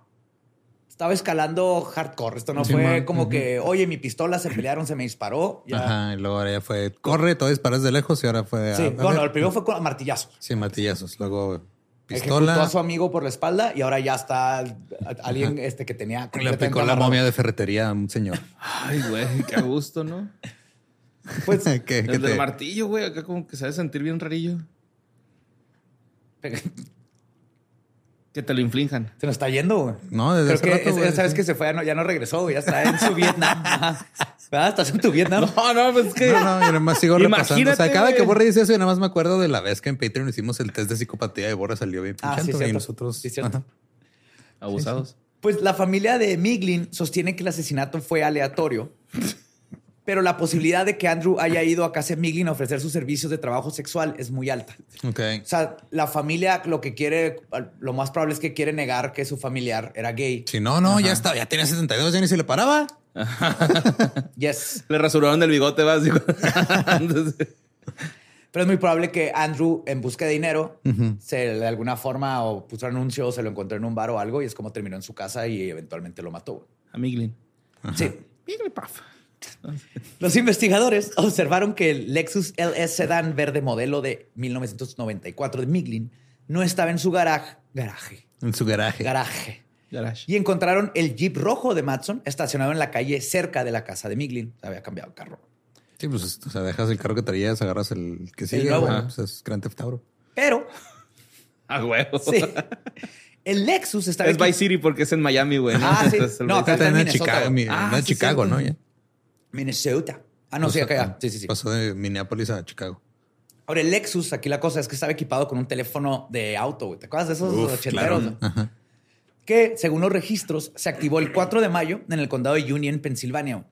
Speaker 5: Estaba escalando hardcore. Esto no fue como que, oye, mi pistola se pelearon, se me disparó.
Speaker 4: Ajá, y luego ahora ya fue, corre, todo disparas de lejos y ahora fue.
Speaker 5: Sí, bueno, el primero fue con martillazos.
Speaker 4: Sí, martillazos. Luego pistola.
Speaker 5: Ejecutó a su amigo por la espalda y ahora ya está alguien este, que tenía.
Speaker 4: Le aplicó la momia de ferretería a un señor.
Speaker 3: Ay, güey, qué gusto, ¿no? Pues (laughs) ¿Qué, el del martillo, güey, acá como que se debe sentir bien rarillo. Que te lo inflijan.
Speaker 5: Se nos está yendo, güey.
Speaker 4: No, desde
Speaker 5: Creo hace que sabes que se fue, ya no, regresó, güey. Ya está en su Vietnam. (laughs) ¿Verdad? ¿Estás en tu Vietnam?
Speaker 3: No, no, pues que.
Speaker 4: No, no, yo nada más sigo repasando. O sea, cada que Borre dice eso, yo nada más me acuerdo de la vez que en Patreon hicimos el test de psicopatía y Borre salió bien.
Speaker 5: Ah, sí,
Speaker 4: y nosotros.
Speaker 5: Sí,
Speaker 3: Abusados.
Speaker 5: Pues la familia de Miglin sostiene que el asesinato fue aleatorio pero la posibilidad de que Andrew haya ido a casa de Miglin a ofrecer sus servicios de trabajo sexual es muy alta.
Speaker 4: Ok.
Speaker 5: O sea, la familia lo que quiere, lo más probable es que quiere negar que su familiar era gay.
Speaker 4: Si no, no, ya está, ya tenía 72, ya ni se le paraba. (laughs)
Speaker 5: yes.
Speaker 3: Le rasuraron el bigote básico. (laughs)
Speaker 5: Pero es muy probable que Andrew, en busca de dinero, se de alguna forma o puso anuncio, se lo encontró en un bar o algo y es como terminó en su casa y eventualmente lo mató.
Speaker 3: A Miglin.
Speaker 5: Sí. (laughs) Los investigadores observaron que el Lexus LS Sedan verde modelo de 1994 de Miglin no estaba en su garaje. Garaje.
Speaker 4: En su garaje.
Speaker 5: Garaje. Y encontraron el Jeep rojo de Matson estacionado en la calle cerca de la casa de Miglin. Había cambiado el carro.
Speaker 4: Sí, pues o sea, dejas el carro que traías, agarras el que sigue.
Speaker 5: El
Speaker 4: pues, es Grand Theft Auto.
Speaker 5: Pero. (laughs)
Speaker 3: A huevo.
Speaker 5: Sí. El Lexus estaba.
Speaker 3: Es Vice City porque es en Miami, güey.
Speaker 5: Ah, sí.
Speaker 4: No, acá está en Chicago.
Speaker 5: Ah,
Speaker 4: no, en Chicago, ¿no? Ya.
Speaker 5: Minnesota. Ah, no, sí, acá. Sí, sí, sí.
Speaker 4: Pasó de Minneapolis a Chicago.
Speaker 5: Ahora, el Lexus, aquí la cosa es que estaba equipado con un teléfono de auto, güey. ¿Te acuerdas de esos ochenteros? Que, según los registros, se activó el 4 de mayo en el condado de Union, Pensilvania.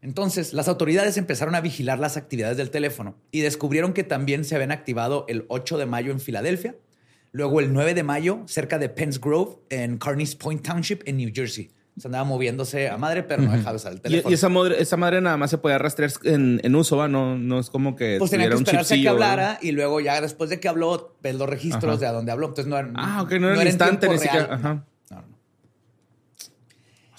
Speaker 5: Entonces, las autoridades empezaron a vigilar las actividades del teléfono y descubrieron que también se habían activado el 8 de mayo en Filadelfia, luego el 9 de mayo cerca de Penns Grove en Carneys Point Township en New Jersey se andaba moviéndose a madre, pero no dejaba usar el teléfono.
Speaker 3: Y, esa, madre, esa madre nada más se podía rastrear en, uso, ¿va? No, no es como que.
Speaker 5: Pues tenía que esperarse a que hablara y luego ya después de que habló, ves los registros de a dónde habló. Entonces no era.
Speaker 3: Ah, ok, no era, el instante ni siquiera. Ajá. No, no.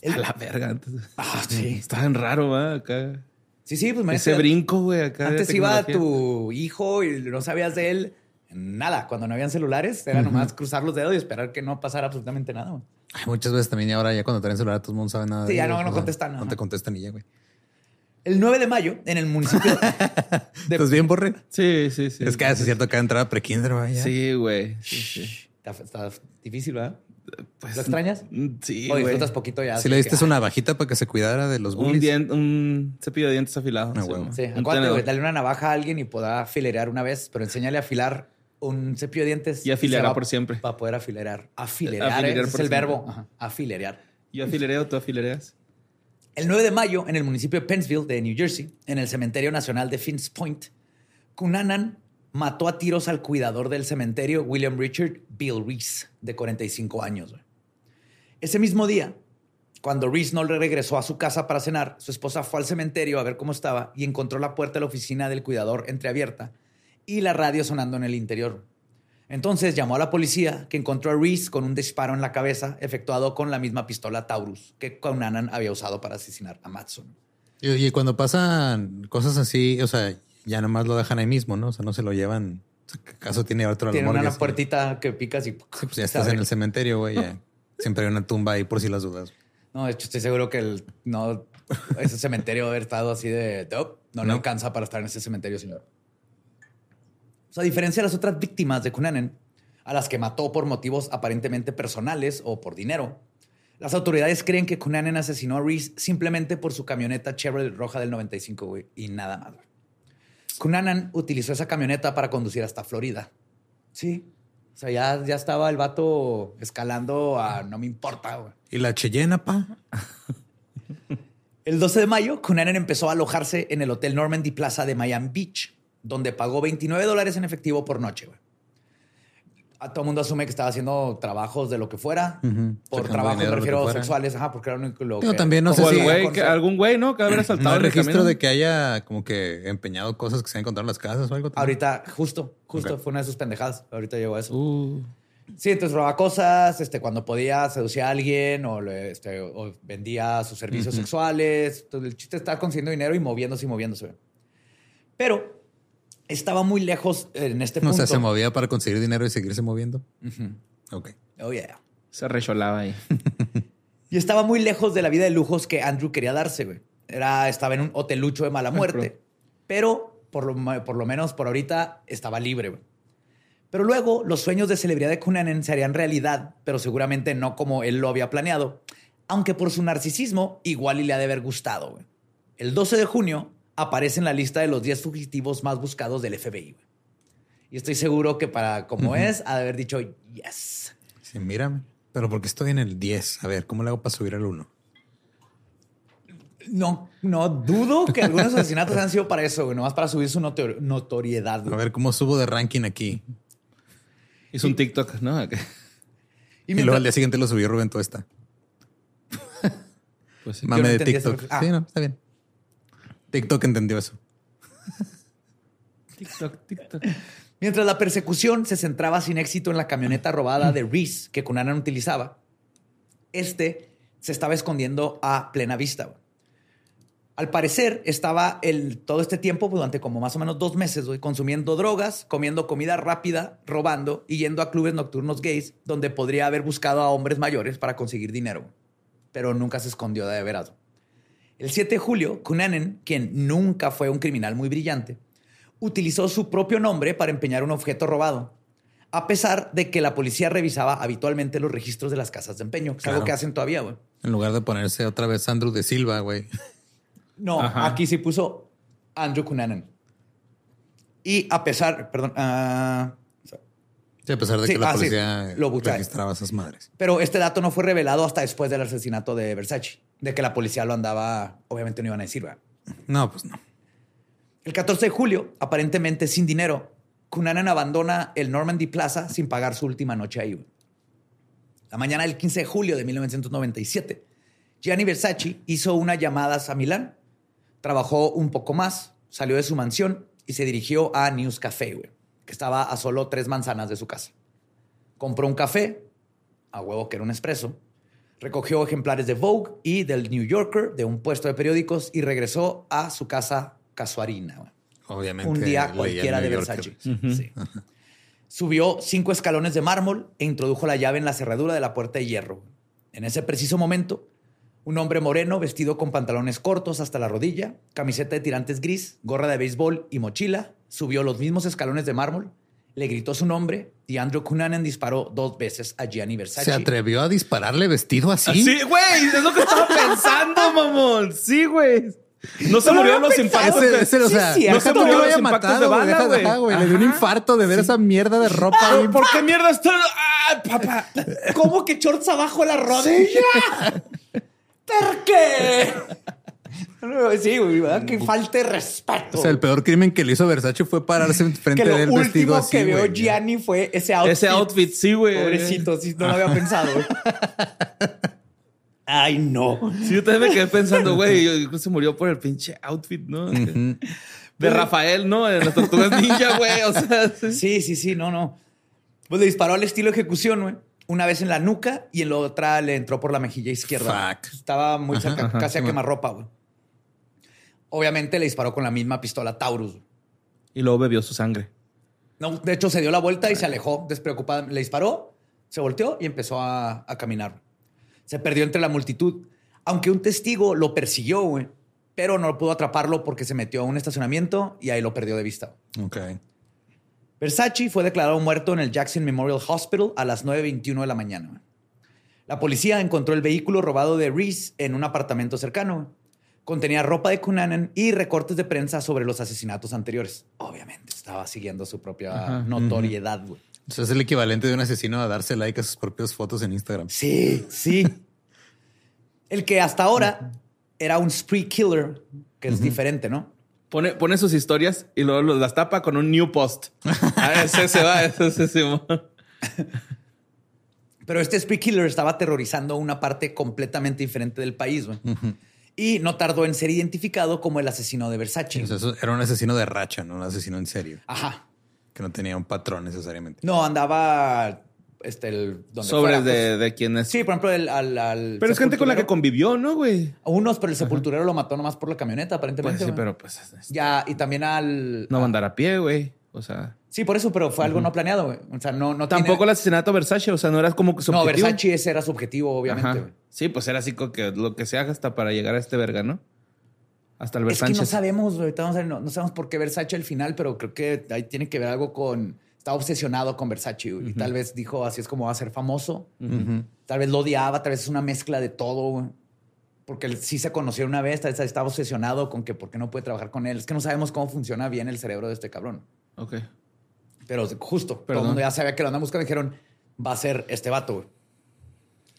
Speaker 5: El...
Speaker 3: A la verga.
Speaker 5: Ah, sí. (laughs)
Speaker 3: Está bien raro, ¿va? Acá.
Speaker 5: Sí, sí, pues
Speaker 3: Ese brinco, güey, acá.
Speaker 5: Antes iba tu hijo y no sabías de él nada. Cuando no habían celulares, era nomás cruzar los dedos y esperar que no pasara absolutamente nada. Güey.
Speaker 4: Muchas veces también y ahora ya cuando traen celular todo el mundo sabe nada.
Speaker 5: Sí, ya no, no contestan.
Speaker 4: No, te contestan ni ya, güey.
Speaker 5: El 9 de mayo, en el municipio (laughs)
Speaker 4: de... ¿Estás bien, Borre?
Speaker 3: Sí, sí, sí.
Speaker 4: Es que hace cierto que entrada pre-kinder, güey.
Speaker 3: Sí, güey. Sí, sí.
Speaker 5: Está, difícil, ¿verdad? Pues, ¿Lo extrañas?
Speaker 3: Mm, sí,
Speaker 5: O disfrutas poquito ya.
Speaker 4: Si le diste una bajita para que se cuidara de los bullies.
Speaker 3: Un, un cepillo de dientes afilado.
Speaker 4: Ah, bueno.
Speaker 5: Sí, acuérdate, güey, dale una navaja a alguien y pueda afilerear una vez, pero enséñale a afilar un cepillo de dientes.
Speaker 3: Y afilerar por siempre.
Speaker 5: Para poder afilerar. Afilerar, es el verbo. Ajá, afilerear.
Speaker 3: Yo afilereo, tú afilereas.
Speaker 5: El 9 de mayo, en el municipio de Pennsville, de New Jersey, en el cementerio nacional de Finns Point, Cunanan mató a tiros al cuidador del cementerio, William Richard Bill Reese, de 45 años. Ese mismo día, cuando Reese no le regresó a su casa para cenar, su esposa fue al cementerio a ver cómo estaba y encontró la puerta de la oficina del cuidador entreabierta y la radio sonando en el interior. Entonces llamó a la policía que encontró a Reese con un disparo en la cabeza efectuado con la misma pistola Taurus que Cunanan había usado para asesinar a Matson.
Speaker 4: Y, cuando pasan cosas así, o sea, ya nomás lo dejan ahí mismo, ¿no? O sea, no se lo llevan. ¿Acaso tiene otro
Speaker 5: Tiene una puertita que picas y...
Speaker 4: pues ya estás en el cementerio, güey. (laughs) Siempre hay una tumba ahí por si las dudas.
Speaker 5: No, de hecho, estoy seguro que el, no Ese cementerio haber estado así de, "Nope, no, le
Speaker 4: No.
Speaker 5: alcanza para estar en ese cementerio, señor. A diferencia de las otras víctimas de Cunanan, a las que mató por motivos aparentemente personales o por dinero, las autoridades creen que Cunanan asesinó a Reese simplemente por su camioneta Chevrolet roja del 95, güey, y nada más. Cunanan utilizó esa camioneta para conducir hasta Florida. Sí. O sea, ya, ya estaba el vato escalando a no me importa, güey.
Speaker 4: ¿Y la Cheyenne, pa?
Speaker 5: El 12 de mayo, Cunanan empezó a alojarse en el Hotel Normandy Plaza de Miami Beach, donde pagó 29 dólares en efectivo por noche. güey. A todo el mundo asume que estaba haciendo trabajos de lo que fuera. Por
Speaker 4: Sacando
Speaker 5: trabajo me refiero sexuales, ajá, porque era lo único lo que-
Speaker 4: también no sé si-
Speaker 3: güey, que- algún güey, ¿no? Que haber asaltado
Speaker 4: No hay
Speaker 3: en el
Speaker 4: registro
Speaker 3: camino.
Speaker 4: de que haya como que empeñado cosas que se han encontrado en las casas o algo. también?
Speaker 5: Ahorita, justo, justo fue una de sus pendejadas. Ahorita llegó a eso.
Speaker 3: Uh,
Speaker 5: Sí, entonces robaba cosas, este, cuando podía seducía a alguien o, le- este, o vendía sus servicios sexuales. Entonces, el chiste estaba consiguiendo dinero y moviéndose y moviéndose. Pero estaba muy lejos en este
Speaker 4: O
Speaker 5: punto.
Speaker 4: sea, se movía para conseguir dinero y seguirse moviendo.
Speaker 5: Ujú.
Speaker 4: Ok.
Speaker 5: Oh, yeah.
Speaker 3: se recholaba ahí. (laughs)
Speaker 5: Y estaba muy lejos de la vida de lujos que Andrew quería darse, güey. Era, estaba en un hotelucho de mala muerte, pero por lo, por lo menos por ahorita estaba libre, güey. Pero luego los sueños de celebridad de Cunanan se harían realidad, pero seguramente no como él lo había planeado, aunque por su narcisismo igual y le ha de haber gustado, güey. El 12 de junio aparece en la lista de los 10 fugitivos más buscados del FBI, güey. Y estoy seguro que para como es, ha de haber dicho yes.
Speaker 4: Sí, mírame. Pero porque estoy en el 10. A ver, ¿cómo le hago para subir al 1?
Speaker 5: No, no dudo que algunos (laughs) asesinatos han sido para eso, güey, nomás para subir su notor- notoriedad.
Speaker 4: A ver, ¿cómo subo de ranking aquí?
Speaker 3: Hizo un TikTok, ¿no?
Speaker 5: Y,
Speaker 4: Y,
Speaker 5: mientras-
Speaker 4: luego al día siguiente lo subió Rubén Tuesta. (laughs)
Speaker 3: Pues sí.
Speaker 4: Mame
Speaker 5: no
Speaker 4: de TikTok.
Speaker 5: Ah.
Speaker 4: Sí, no, está bien. TikTok entendió eso.
Speaker 3: TikTok, TikTok.
Speaker 5: mientras la persecución se centraba sin éxito en la camioneta robada de Reese que Cunanan utilizaba, este se estaba escondiendo a plena vista. Al parecer, estaba el, todo este tiempo, pues, durante como más o menos dos meses, consumiendo drogas, comiendo comida rápida, robando y yendo a clubes nocturnos gays, donde podría haber buscado a hombres mayores para conseguir dinero. Pero nunca se escondió de veras. El 7 de julio, Cunanan, quien nunca fue un criminal muy brillante, utilizó su propio nombre para empeñar un objeto robado, a pesar de que la policía revisaba habitualmente los registros de las casas de empeño, que es algo que hacen todavía, güey.
Speaker 4: En lugar de ponerse otra vez Andrew de Silva, güey. (laughs)
Speaker 5: No,
Speaker 3: Ajá.
Speaker 5: aquí sí puso Andrew Cunanan. Y a pesar, perdón, ah,
Speaker 4: Sí, a pesar de
Speaker 5: Sí,
Speaker 4: que la
Speaker 5: ah, sí.
Speaker 4: policía
Speaker 5: Lo
Speaker 4: registraba esas madres.
Speaker 5: pero este dato no fue revelado hasta después del asesinato de Versace, de que la policía lo andaba, obviamente no iban a decir, ¿verdad?
Speaker 4: No, pues no.
Speaker 5: El 14 de julio, aparentemente sin dinero, Cunanan abandona el Normandy Plaza sin pagar su última noche ahí. La mañana del 15 de julio de 1997, Gianni Versace hizo unas llamadas a Milán, trabajó un poco más, salió de su mansión y se dirigió a News Café, güey, que estaba a solo tres manzanas de su casa. Compró un café, a huevo que era un espresso, recogió ejemplares de Vogue y del New Yorker de un puesto de periódicos y regresó a su casa casuarina.
Speaker 4: Obviamente.
Speaker 5: Un día cualquiera de. Versace. Sí. Subió cinco escalones de mármol e introdujo la llave en la cerradura de la puerta de hierro. En ese preciso momento, un hombre moreno vestido con pantalones cortos hasta la rodilla, camiseta de tirantes gris, gorra de béisbol y mochila, subió los mismos escalones de mármol, le gritó su nombre y Andrew Cunanan disparó dos veces a Gianni Versace.
Speaker 4: ¿Se atrevió a dispararle vestido así?
Speaker 3: Sí, güey, es lo que estaba pensando, mamón. Sí, güey. No se
Speaker 5: No
Speaker 3: murió de los
Speaker 5: pensado.
Speaker 3: impactos.
Speaker 4: Ese,
Speaker 3: de-
Speaker 4: ese, o
Speaker 5: Sí,
Speaker 4: sea,
Speaker 5: sí,
Speaker 4: no
Speaker 3: se
Speaker 4: por qué
Speaker 3: murió
Speaker 4: lo
Speaker 3: de
Speaker 4: haya
Speaker 3: los impactos
Speaker 4: matado,
Speaker 3: de
Speaker 4: güey.
Speaker 3: bala, güey.
Speaker 4: Le dio un infarto de ver esa mierda de ropa ahí.
Speaker 3: ¿Por qué mierda está? ¡Ah, papá! (laughs)
Speaker 5: ¿Cómo que shorts abajo de la rodilla? ¿Por qué? (laughs) Sí, güey, ¿verdad? que falte respeto.
Speaker 4: O sea, el peor crimen que le hizo Versace fue pararse enfrente (laughs)
Speaker 5: que lo
Speaker 4: de él vestido
Speaker 5: último
Speaker 4: así.
Speaker 5: que veo
Speaker 4: güey.
Speaker 5: Gianni fue ese outfit.
Speaker 3: Ese outfit, sí, güey.
Speaker 5: Pobrecito, sí, no lo había pensado. güey. (laughs) Ay, no.
Speaker 3: Sí, yo también me quedé pensando, güey, que se murió por el pinche outfit, ¿no? De Rafael, ¿no? De las tortugas ninja, güey. O sea, sí.
Speaker 5: Sí, sí, sí, no, no. Pues le disparó al estilo ejecución, güey. Una vez en la nuca y en la otra le entró por la mejilla izquierda.
Speaker 4: Fuck.
Speaker 5: Estaba muy cerca,
Speaker 3: ajá,
Speaker 5: casi a quemarropa, güey. Obviamente le disparó con la misma pistola Taurus.
Speaker 3: Y luego bebió su sangre.
Speaker 5: No, de hecho, se dio la vuelta y se alejó despreocupada. Le disparó, se volteó y empezó a, a caminar. Se perdió entre la multitud Aunque un testigo lo persiguió, güey, pero no pudo atraparlo porque se metió a un estacionamiento y ahí lo perdió de vista.
Speaker 4: Ok.
Speaker 5: Versace fue declarado muerto en el Jackson Memorial Hospital a las 9.21 de la mañana. La policía encontró el vehículo robado de Reese en un apartamento cercano. Contenía ropa de Cunanan y recortes de prensa sobre los asesinatos anteriores. Obviamente estaba siguiendo su propia notoriedad. güey.
Speaker 4: Eso es el equivalente de un asesino a darse like a sus propias fotos en Instagram.
Speaker 5: Sí, sí. (laughs) el que hasta ahora era un spree killer, que es diferente, ¿no?
Speaker 3: Pone, pone sus historias y luego las tapa con un new post. (laughs) Ah, ese se va, ese se Simón.
Speaker 5: Pero este spree killer estaba aterrorizando una parte completamente diferente del país. güey. Y no tardó en ser identificado como el asesino de Versace.
Speaker 4: O sea, eso era un asesino de racha, no un asesino en serio,
Speaker 5: Ajá.
Speaker 4: que no tenía un patrón necesariamente.
Speaker 5: No, andaba este, el, donde
Speaker 3: Sobres
Speaker 5: fuera,
Speaker 3: de,
Speaker 5: pues.
Speaker 3: de quién es.
Speaker 5: Sí, por ejemplo, el, al, al
Speaker 3: pero es gente con la que convivió, ¿no, güey?
Speaker 5: Unos, pero el sepulturero lo mató nomás por la camioneta, aparentemente.
Speaker 3: Pues sí,
Speaker 5: güey.
Speaker 3: pero pues es-
Speaker 5: Ya, y también al...
Speaker 3: no a- andar a pie, güey. O sea,
Speaker 5: Sí, por eso, pero fue algo no planeado, güey. O sea, no, no
Speaker 3: tampoco el asesinato a Versace, o sea, no era como que su
Speaker 5: No,
Speaker 3: objetivo.
Speaker 5: Versace ese era su objetivo, obviamente.
Speaker 3: Ajá. Sí, pues era así como que lo que se haga hasta para llegar a este verga, ¿no? Hasta el
Speaker 5: Es que
Speaker 3: Versace.
Speaker 5: no sabemos, güey. No, no sabemos por qué Versace al final, pero creo que ahí tiene que ver algo con... Está obsesionado con Versace güey, y tal vez dijo así es como va a ser famoso. Tal vez lo odiaba, tal vez es una mezcla de todo, güey. Porque él sí se conoció una vez, tal vez estaba obsesionado con que por qué no puede trabajar con él. Es que no sabemos cómo funciona bien el cerebro de este cabrón.
Speaker 3: Ok.
Speaker 5: Pero justo, todo
Speaker 3: Perdón.
Speaker 5: el mundo ya sabía que lo andan buscando. Dijeron, va a ser este vato. güey.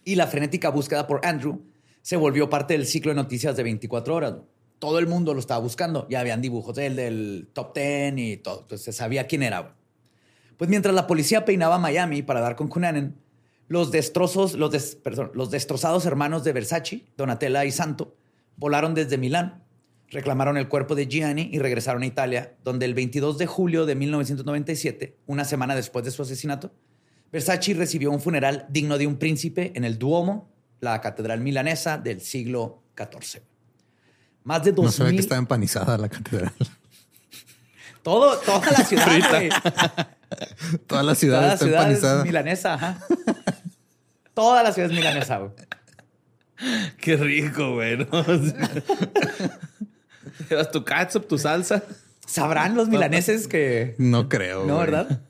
Speaker 5: Y la frenética búsqueda por Andrew se volvió parte del ciclo de noticias de 24 horas. güey. Todo el mundo lo estaba buscando. Ya habían dibujos de él del top 10 y todo. Entonces se sabía quién era. güey. Pues mientras la policía peinaba Miami para dar con Cunanan, los destrozos, los, des- perdón, los destrozados hermanos de Versace, Donatella y Santo, volaron desde Milán, reclamaron el cuerpo de Gianni y regresaron a Italia, donde el 22 de julio de 1997, una semana después de su asesinato, Versace recibió un funeral digno de un príncipe en el Duomo, la catedral milanesa del siglo XIV. Más de
Speaker 4: No se ve
Speaker 5: 2000
Speaker 4: que estaba empanizada la catedral. (laughs)
Speaker 5: todo, toda la ciudad, güey.
Speaker 4: Toda la ciudad
Speaker 5: Toda la
Speaker 4: está
Speaker 5: ciudad
Speaker 4: empanizada.
Speaker 5: es milanesa, ajá. Toda la ciudad es milanesa, güey.
Speaker 3: Qué rico, güey. ¿no? (laughs) Llevas tu catsup, tu salsa.
Speaker 5: Sabrán los milaneses que...
Speaker 4: No creo.
Speaker 5: No,
Speaker 4: güey.
Speaker 5: ¿verdad?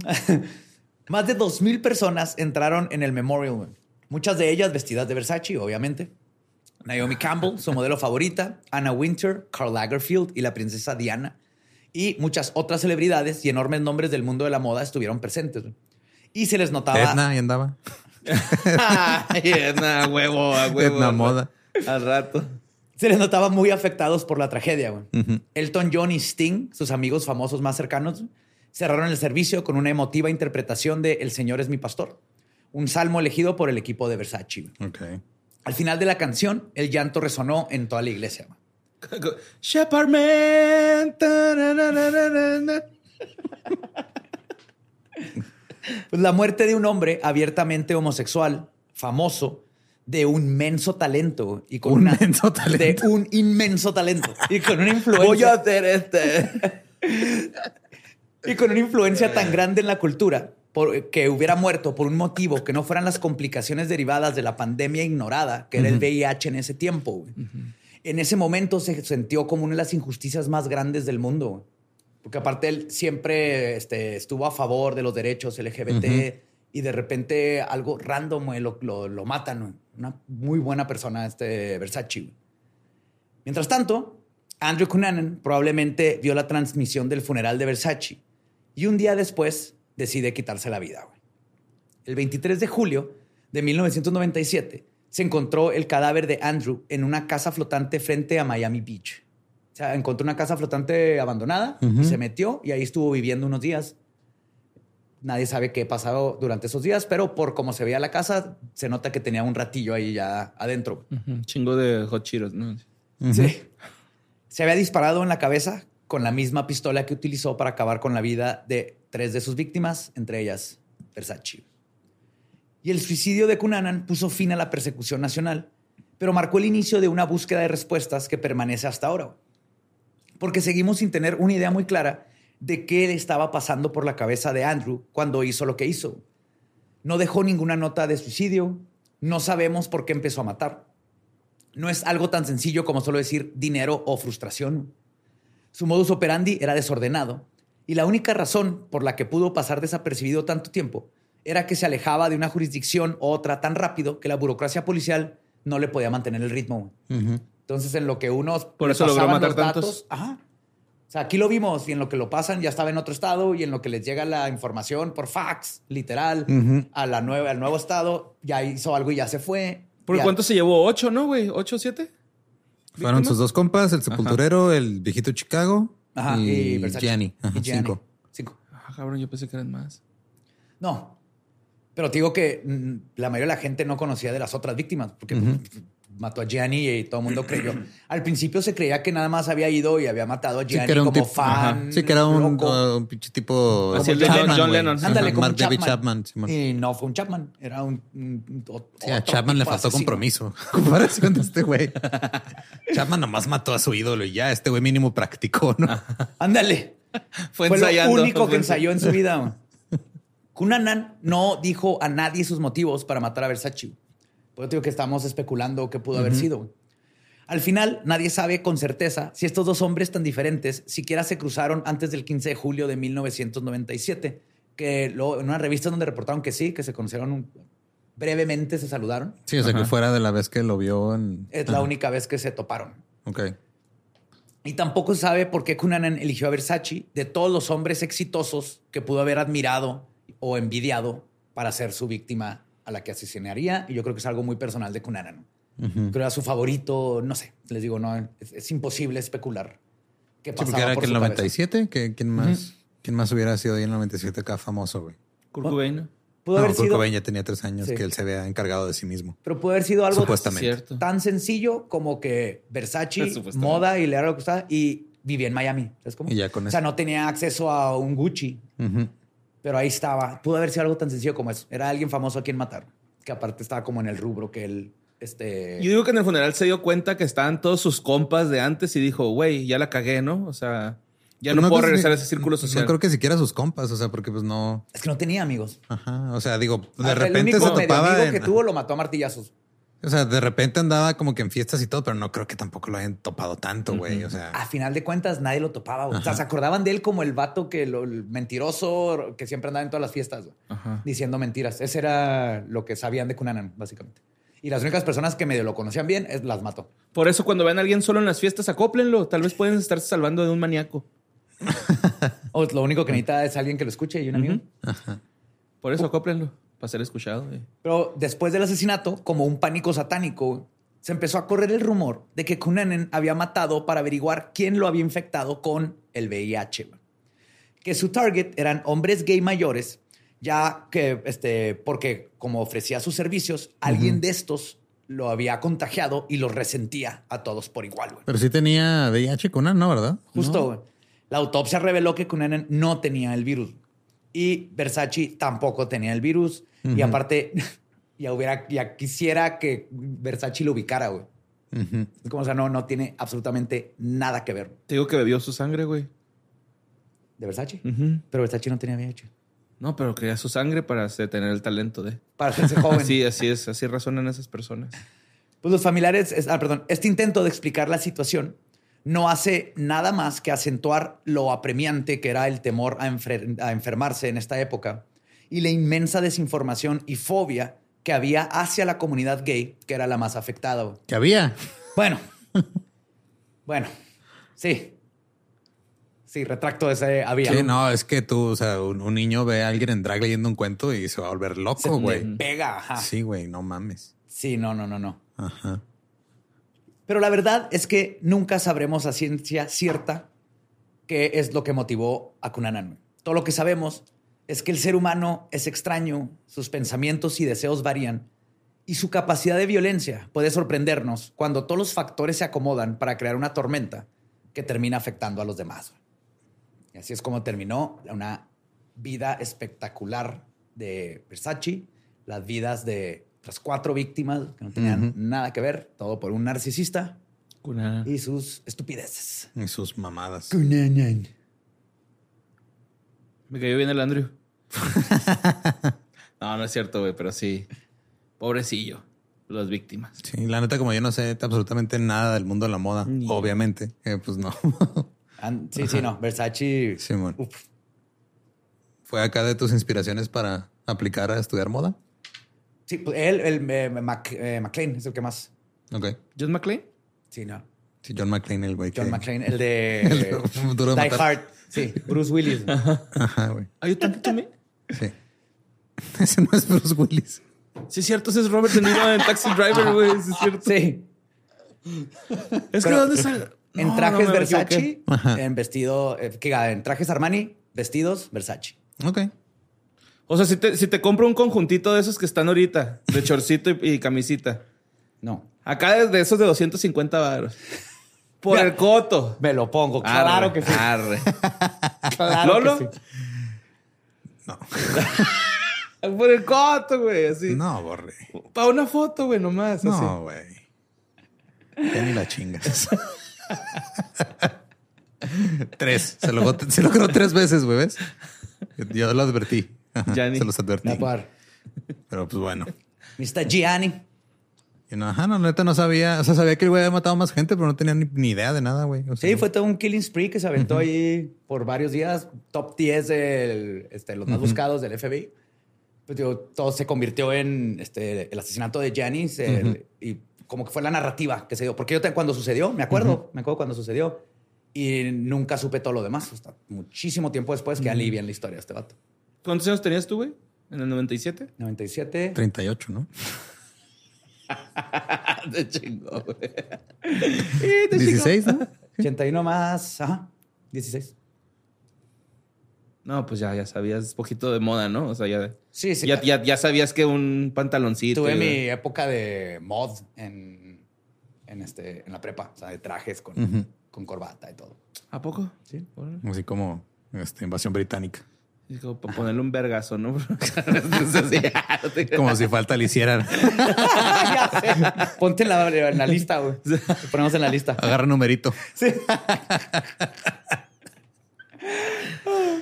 Speaker 5: (laughs) Más de 2.000 personas entraron en el memorial. güey. Muchas de ellas vestidas de Versace, obviamente. Naomi Campbell, su modelo favorita, Anna Winter, Karl Lagerfeld y la princesa Diana. Y muchas otras celebridades y enormes nombres del mundo de la moda estuvieron presentes. güey. Y se les notaba...
Speaker 4: Edna, ahí andaba. (laughs)
Speaker 3: Ay, Edna, huevo, a huevo.
Speaker 4: Edna Moda.
Speaker 3: Al rato.
Speaker 5: Se les notaba muy afectados por la tragedia. güey. Elton John y Sting, sus amigos famosos más cercanos, cerraron el servicio con una emotiva interpretación de El Señor es mi pastor, un salmo elegido por el equipo de Versace. Al final de la canción, el llanto resonó en toda la iglesia.
Speaker 3: Man.
Speaker 5: Pues la muerte de un hombre abiertamente homosexual, famoso, de un menso talento y con
Speaker 4: Un
Speaker 5: una-
Speaker 4: menso talento.
Speaker 5: de un inmenso talento y con una influencia (laughs)
Speaker 3: Voy a hacer este. (laughs)
Speaker 5: Y con una influencia tan grande en la cultura por- que hubiera muerto por un motivo que no fueran las complicaciones derivadas de la pandemia ignorada, que era el VIH en ese tiempo. güey. En ese momento se sintió como una de las injusticias más grandes del mundo. Porque aparte él siempre este, estuvo a favor de los derechos LGBT y de repente algo random güey, lo, lo- lo matan. güey. Una muy buena persona este Versace. güey. Mientras tanto, Andrew Cunanan probablemente vio la transmisión del funeral de Versace y un día después decide quitarse la vida. güey. El 23 de julio de 1997 se encontró el cadáver de Andrew en una casa flotante frente a Miami Beach. O sea, encontró una casa flotante abandonada, se metió y ahí estuvo viviendo unos días. Nadie sabe qué pasó durante esos días, pero por cómo se veía la casa, se nota que tenía un ratillo ahí ya adentro.
Speaker 3: Un chingo de hot Cheetos, ¿no?
Speaker 5: Sí. Se había disparado en la cabeza con la misma pistola que utilizó para acabar con la vida de tres de sus víctimas, entre ellas Versace. Y el suicidio de Cunanan puso fin a la persecución nacional, pero marcó el inicio de una búsqueda de respuestas que permanece hasta ahora. Porque seguimos sin tener una idea muy clara de qué le estaba pasando por la cabeza de Andrew cuando hizo lo que hizo. No dejó ninguna nota de suicidio, no sabemos por qué empezó a matar. No es algo tan sencillo como solo decir dinero o frustración. Su modus operandi era desordenado y la única razón por la que pudo pasar desapercibido tanto tiempo era que se alejaba de una jurisdicción u otra tan rápido que la burocracia policial no le podía mantener el ritmo. Entonces, en lo que uno
Speaker 3: Por eso logró matar
Speaker 5: los
Speaker 3: tantos.
Speaker 5: datos, ajá. O sea, aquí lo vimos y en lo que lo pasan ya estaba en otro estado y en lo que les llega la información por fax, literal, a la nueva, al nuevo estado, ya hizo algo y ya se fue.
Speaker 3: ¿Por
Speaker 5: Ya-
Speaker 3: cuánto se llevó? ¿Ocho, no, güey? ¿Ocho, siete?
Speaker 4: Fueron sus dos compas, el sepulturero, el viejito Chicago
Speaker 5: Ajá,
Speaker 4: y,
Speaker 5: y.
Speaker 4: Gianni. Ajá,
Speaker 5: Y Gianni.
Speaker 4: cinco.
Speaker 5: Cinco.
Speaker 3: Ah, cabrón, yo pensé que eran más.
Speaker 5: No. Pero te digo que mm, la mayoría de la gente no conocía de las otras víctimas porque mató a Gianni y todo el mundo creyó. (clears throat) Al principio se creía que nada más había ido y había matado a
Speaker 4: Sí,
Speaker 5: Gianni
Speaker 4: que era un
Speaker 5: como
Speaker 4: tipo,
Speaker 5: fan.
Speaker 4: ajá. Sí, que era un,
Speaker 5: loco.
Speaker 4: uh, un pinche tipo.
Speaker 3: Así el de John-. Lennon.
Speaker 5: Ándale, como
Speaker 4: Mark
Speaker 5: un
Speaker 4: David
Speaker 5: Chapman.
Speaker 4: Chapman.
Speaker 5: Y no fue un Chapman, era un. un- o-
Speaker 4: Sí, a
Speaker 5: otro
Speaker 4: Chapman le faltó
Speaker 5: asesino.
Speaker 4: compromiso. (laughs) Comparación de este güey. (laughs) Chapman nomás mató a su ídolo y ya este güey mínimo practicó, ¿no? (laughs)
Speaker 5: Ándale.
Speaker 3: Fue,
Speaker 5: Fue
Speaker 3: ensayando.
Speaker 5: lo único que ensayó en su vida. güey. Cunanan no dijo a nadie sus motivos para matar a Versace. Por eso digo que estamos especulando qué pudo haber sido. Al final, nadie sabe con certeza si estos dos hombres tan diferentes siquiera se cruzaron antes del 15 de julio de 1997, que lo- en una revista donde reportaron que sí, que se conocieron un- brevemente, se saludaron.
Speaker 4: Sí, o sea, que
Speaker 3: Ajá.
Speaker 4: fuera de la vez que lo vio en.
Speaker 5: Es la única vez que se toparon.
Speaker 4: Ok.
Speaker 5: Y tampoco se sabe por qué Cunanan eligió a Versace de todos los hombres exitosos que pudo haber admirado o envidiado para ser su víctima a la que asesinaría. Y yo creo que es algo muy personal de Cunanan. Creo que era su favorito, no sé. Les digo, no, es, es imposible especular qué
Speaker 4: Sí,
Speaker 5: pasaba
Speaker 4: porque era
Speaker 5: por
Speaker 4: que el
Speaker 5: su cabeza.
Speaker 4: 97, que quién más, quién más hubiera sido ahí en el 97 acá famoso, güey.
Speaker 3: Kurt Cobain.
Speaker 5: Pudo
Speaker 4: no,
Speaker 5: haber
Speaker 4: Kurt
Speaker 5: sido,
Speaker 4: Cobain ya tenía tres años
Speaker 5: Sí.
Speaker 4: que él se había encargado de sí mismo.
Speaker 5: pero pudo haber sido algo
Speaker 4: Supuestamente.
Speaker 5: Tan sencillo como que Versace, moda y le era lo que gustaba y vivía en Miami. ¿Sabes cómo?
Speaker 4: Y ya con
Speaker 5: o sea,
Speaker 4: eso.
Speaker 5: no tenía acceso a un Gucci.
Speaker 4: Ujú.
Speaker 5: Pero ahí estaba. Pudo haber sido algo tan sencillo como eso. Era alguien famoso a quien matar. Que aparte estaba como en el rubro que él. Este.
Speaker 3: Yo digo que en el funeral se dio cuenta que estaban todos sus compas de antes y dijo, güey, ya la cagué, ¿no? O sea, ya
Speaker 4: Pues
Speaker 3: no, puedo regresar a ese círculo social.
Speaker 4: No creo que siquiera sus compas, o sea, porque pues no.
Speaker 5: Es que no tenía amigos.
Speaker 4: Ajá. O sea, digo, de repente
Speaker 5: el único
Speaker 4: se
Speaker 5: medio
Speaker 4: topaba.
Speaker 5: amigo
Speaker 4: en-
Speaker 5: que tuvo lo mató a martillazos.
Speaker 4: O sea, de repente andaba como que en fiestas y todo, pero no creo que tampoco lo hayan topado tanto, güey. O sea,
Speaker 5: A final de cuentas, nadie lo topaba. O sea, se acordaban de él como el vato que lo, el mentiroso que siempre andaba en todas las fiestas
Speaker 3: Ajá.
Speaker 5: diciendo mentiras. Ese era lo que sabían de Cunanan, básicamente. Y las únicas personas que medio lo conocían bien es, las mató.
Speaker 3: Por eso cuando vean a alguien solo en las fiestas, acóplenlo. Tal vez pueden estarse salvando de un maníaco. (laughs)
Speaker 5: O lo único que necesita es alguien que lo escuche y un amigo.
Speaker 3: Por eso acóplenlo, para ser escuchado. güey.
Speaker 5: Pero después del asesinato, como un pánico satánico, se empezó a correr el rumor de que Cunanan había matado para averiguar quién lo había infectado con el VIH. güey. Que su target eran hombres gay mayores, ya que, este, porque como ofrecía sus servicios, alguien de estos lo había contagiado y los resentía a todos por igual. güey.
Speaker 4: pero sí tenía VIH con una, ¿no? ¿Verdad?
Speaker 5: Justo, güey. La autopsia reveló que Cunanan no tenía el virus. Y Versace tampoco tenía el virus. Y aparte, (laughs) ya hubiera, ya quisiera que Versace lo ubicara, güey.
Speaker 4: Ujú.
Speaker 5: Es como, o sea, no, no tiene absolutamente nada que ver
Speaker 3: Te digo que bebió su sangre, güey.
Speaker 5: de Versace. Pero Versace no tenía VIH.
Speaker 3: No, pero quería su sangre para tener el talento de.
Speaker 5: Para hacerse joven. (laughs)
Speaker 3: Sí, así es, así razonan esas personas.
Speaker 5: Pues los familiares, es- ah, perdón, este intento de explicar la situación no hace nada más que acentuar lo apremiante que era el temor a, enfer- a enfermarse en esta época y la inmensa desinformación y fobia que había hacia la comunidad gay, que era la más afectada.
Speaker 4: Que había.
Speaker 5: Bueno, (laughs) bueno, sí. Sí, retracto ese había.
Speaker 4: Sí, no, es que tú, o sea, un, un niño ve a alguien en drag leyendo un cuento y se va a volver loco, güey.
Speaker 5: pega, ajá. Sí.
Speaker 4: Sí, güey, no mames.
Speaker 5: no, no, no, no.
Speaker 4: Ajá.
Speaker 5: Pero la verdad es que nunca sabremos a ciencia cierta qué es lo que motivó a Cunanan. Todo lo que sabemos es que el ser humano es extraño, sus pensamientos y deseos varían, y su capacidad de violencia puede sorprendernos cuando todos los factores se acomodan para crear una tormenta que termina afectando a los demás. Y así es como terminó una vida espectacular de Versace, las vidas de las cuatro víctimas que no tenían nada que ver, todo por un narcisista y sus estupideces.
Speaker 4: Y sus mamadas.
Speaker 3: Me cayó bien el Andrew. (laughs) no, no es cierto, güey, pero sí. Pobrecillo. las víctimas.
Speaker 4: Sí, la neta, como yo no sé absolutamente nada del mundo de la moda, obviamente, eh, pues no. (laughs)
Speaker 5: Sí, sí, no. Versace.
Speaker 4: Simón.
Speaker 5: Uf.
Speaker 4: ¿Fue acá de tus inspiraciones para aplicar a estudiar moda?
Speaker 5: Sí, pues él, el eh, Mac- eh, McLean es el que más.
Speaker 4: Ok.
Speaker 3: ¿John McClane?
Speaker 5: Sí, no.
Speaker 4: Sí, John McClane, el güey
Speaker 5: John
Speaker 4: que...
Speaker 5: McClane, el (laughs) de
Speaker 4: El de
Speaker 5: Die (laughs)
Speaker 4: Matar.
Speaker 5: Hard. Sí, Bruce Willis. (laughs)
Speaker 4: Ajá, güey.
Speaker 3: ¿Are you talking to me?
Speaker 4: Sí. Ese no es Bruce Willis.
Speaker 3: Sí, es cierto, ese es Robert De Niro en Taxi Driver, güey. Sí, es cierto.
Speaker 5: Sí.
Speaker 3: Es que
Speaker 5: Pero-
Speaker 3: ¿dónde está?
Speaker 5: En
Speaker 3: No,
Speaker 5: trajes
Speaker 3: no,
Speaker 5: Versace, en vestido, eh, que diga, en trajes Armani, vestidos Versace.
Speaker 4: Ok.
Speaker 3: O sea, si te, si te compro un conjuntito de esos que están ahorita, de (laughs) chorcito y, y camisita.
Speaker 5: No.
Speaker 3: Acá de, de esos de 250 baros. Por
Speaker 5: Mira.
Speaker 3: el coto.
Speaker 5: Me lo pongo, claro
Speaker 3: Arre,
Speaker 5: que sí.
Speaker 3: arre. (laughs)
Speaker 5: Claro
Speaker 3: ¿Lolo?
Speaker 5: que sí. (laughs)
Speaker 3: Por el coto, güey, así.
Speaker 4: No, borre.
Speaker 3: Para una foto, güey, nomás.
Speaker 4: No, güey. Ya ni la chingas. tres. Se logró, se logró tres veces, güey, ¿ves? Yo lo advertí. Ajá,
Speaker 3: Ya ni-
Speaker 4: Se los advertí.
Speaker 5: No, par.
Speaker 4: Pero pues bueno.
Speaker 5: Mr. Gianni.
Speaker 4: Y no, ajá, no, neta no sabía. O sea, sabía que el güey había matado más gente, pero no tenía ni, ni idea de nada, güey. O sea,
Speaker 5: Sí, fue todo un killing spree que se aventó ahí por varios días. Top 10 de este, los más buscados del FBI. Pues digo, todo se convirtió en este, el asesinato de Janis y como que fue la narrativa que se dio. Porque yo te- cuando sucedió, me acuerdo, me acuerdo cuando sucedió y nunca supe todo lo demás. Hasta muchísimo tiempo después que alivian la historia de este vato.
Speaker 3: ¿Cuántos años tenías tú, güey? ¿En el 97?
Speaker 5: 97.
Speaker 4: 38, ¿no? (laughs)
Speaker 3: De chingo, güey.
Speaker 4: 16, ¿no?
Speaker 5: 81 más. Ajá. 16.
Speaker 3: No, pues ya, ya sabías poquito de moda, ¿no? O sea, ya,
Speaker 5: Sí, sí.
Speaker 3: ya, ya, ya sabías que un pantaloncito.
Speaker 5: Tuve
Speaker 3: y-
Speaker 5: mi época de mod en, en, este, en la prepa, o sea, de trajes con, con corbata y todo.
Speaker 3: ¿A poco?
Speaker 5: Sí.
Speaker 4: Así como este, invasión británica.
Speaker 3: Y como para ponerle un vergazo, ¿no? (laughs)
Speaker 4: Como si falta le hicieran. (laughs)
Speaker 5: Ponte en la, en la lista, güey. Te ponemos en la lista.
Speaker 4: Agarra numerito.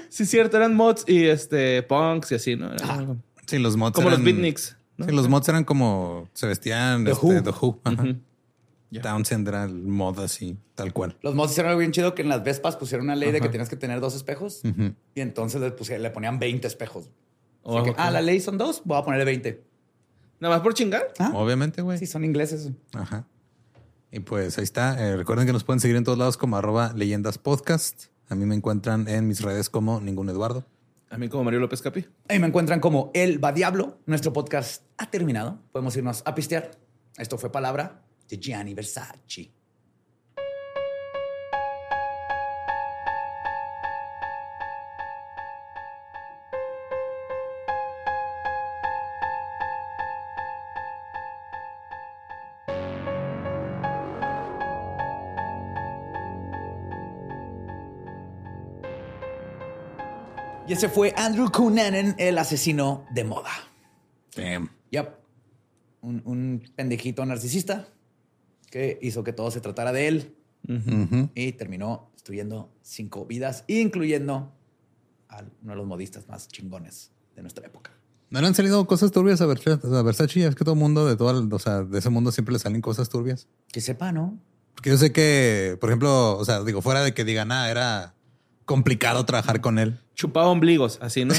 Speaker 3: Sí, cierto, eran mods y este punks y así, ¿no? Algo-
Speaker 4: Sí, los mods
Speaker 3: Como los beatniks, ¿no?
Speaker 4: Sí, los mods eran como... Se vestían...
Speaker 5: The
Speaker 4: este,
Speaker 5: Who.
Speaker 4: The Who. Ajá.
Speaker 3: Ujú. Ya.
Speaker 4: Townsend era el mod así, tal cual.
Speaker 5: Los mods hicieron algo bien chido que en las Vespas pusieron una ley de que tenías que tener dos espejos y entonces le, pusieron- le ponían 20 espejos. Así
Speaker 3: Oh,
Speaker 5: que,
Speaker 3: ok.
Speaker 5: ah, la ley son dos, voy a ponerle 20.
Speaker 3: Nada más por chingar.
Speaker 5: Ah,
Speaker 4: Obviamente, güey.
Speaker 5: Sí, son ingleses.
Speaker 4: Ajá. Y pues ahí está. Eh, recuerden que nos pueden seguir en todos lados como arroba leyendas podcast. A mí me encuentran en mis redes como ningún Eduardo.
Speaker 3: A mí como Mario López Capi.
Speaker 5: Ahí me encuentran como El Va Diablo. Nuestro podcast ha terminado. Podemos irnos a pistear. Esto fue palabra de Gianni Versace. Y ese fue Andrew Cunanan, el asesino de moda.
Speaker 4: Damn.
Speaker 5: Yep. Un, un pendejito narcisista que hizo que todo se tratara de él y terminó destruyendo cinco vidas, incluyendo a uno de los modistas más chingones de nuestra época.
Speaker 4: ¿No le han salido cosas turbias a Versace? A Versace? Es que todo mundo de todo, el- o sea, de ese mundo siempre le salen cosas turbias.
Speaker 5: Que sepa, ¿no?
Speaker 4: Porque yo sé que, por ejemplo, o sea, digo, fuera de que digan, ah, era complicado trabajar con él.
Speaker 3: Chupaba ombligos, así, ¿no?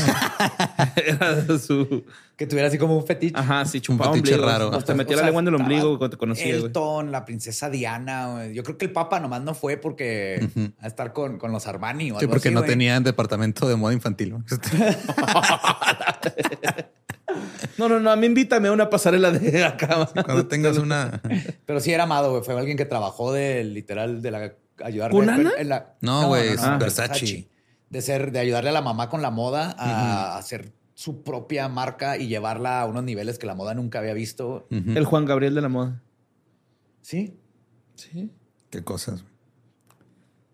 Speaker 3: Era su...
Speaker 5: Que tuviera así como un fetiche.
Speaker 3: Ajá, sí, chupaba
Speaker 4: fetiche
Speaker 3: ombligos.
Speaker 4: raro.
Speaker 3: Hasta
Speaker 5: O
Speaker 3: metía
Speaker 5: sea,
Speaker 3: la lengua en el ombligo cuando te conocía.
Speaker 5: Elton, la princesa Diana. güey. Yo creo que el Papa nomás no fue porque a estar con, con los Armani o
Speaker 4: Sí,
Speaker 5: algo
Speaker 4: porque
Speaker 5: así,
Speaker 4: no
Speaker 5: güey.
Speaker 4: tenían departamento de moda infantil. ¿no? (laughs)
Speaker 3: No, no, no, a mí invítame a una pasarela de acá.
Speaker 4: Cuando tengas una...
Speaker 5: Pero sí era amado, güey. Fue alguien que trabajó de literal de la ayudar
Speaker 3: ¿Cunana?
Speaker 5: en la-
Speaker 4: No, güey, es
Speaker 3: Ah.
Speaker 4: Versace.
Speaker 5: De ser, de ayudarle a la mamá con la moda a hacer su propia marca y llevarla a unos niveles que la moda nunca había visto.
Speaker 3: El Juan Gabriel de la moda.
Speaker 5: Sí.
Speaker 3: Sí.
Speaker 4: Qué cosas. güey.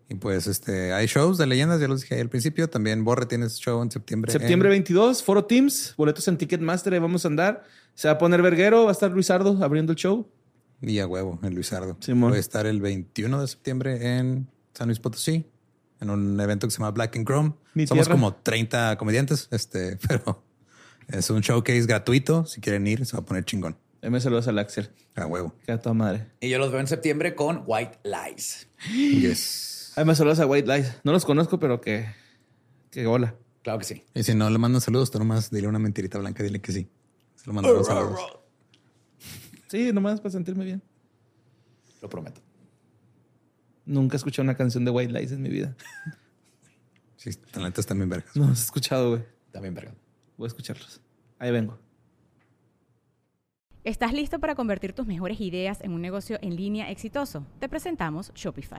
Speaker 4: Y pues este, hay shows de leyendas, ya los dije ahí al principio. También Borre tienes show en septiembre.
Speaker 3: Septiembre
Speaker 4: en-
Speaker 3: 22, Foro Teams, boletos en Ticketmaster, ahí vamos a andar. Se va a poner verguero, va a estar Luisardo abriendo el show.
Speaker 4: Y a huevo, en Luisardo.
Speaker 3: Simón.
Speaker 4: Voy a estar el 21 de septiembre en San Luis Potosí, en un evento que se llama Black and Chrome.
Speaker 3: Mi
Speaker 4: Somos
Speaker 3: tierra.
Speaker 4: como 30 comediantes, este, (laughs) pero es un showcase gratuito. Si quieren ir, se va a poner chingón.
Speaker 3: Ahí me saludas al Axel.
Speaker 4: A huevo.
Speaker 3: Queda toda madre.
Speaker 5: Y yo los veo en septiembre con White Lies.
Speaker 4: Yes.
Speaker 3: Ahí me saludas a White Lies. No los conozco, pero que... Que hola.
Speaker 5: Claro que sí.
Speaker 4: Y si no le mandan saludos, tú nomás dile una mentirita blanca, dile que sí. Se lo mandaron saludos.
Speaker 3: Sí, nomás para sentirme bien.
Speaker 5: Lo prometo.
Speaker 3: Nunca he escuchado una canción de White Lies en mi vida. (laughs)
Speaker 4: Sí, están bien vergas.
Speaker 3: No, has escuchado, güey.
Speaker 5: También, verga.
Speaker 3: Voy a escucharlos. Ahí vengo.
Speaker 2: ¿Estás listo para convertir tus mejores ideas en un negocio en línea exitoso? Te presentamos Shopify.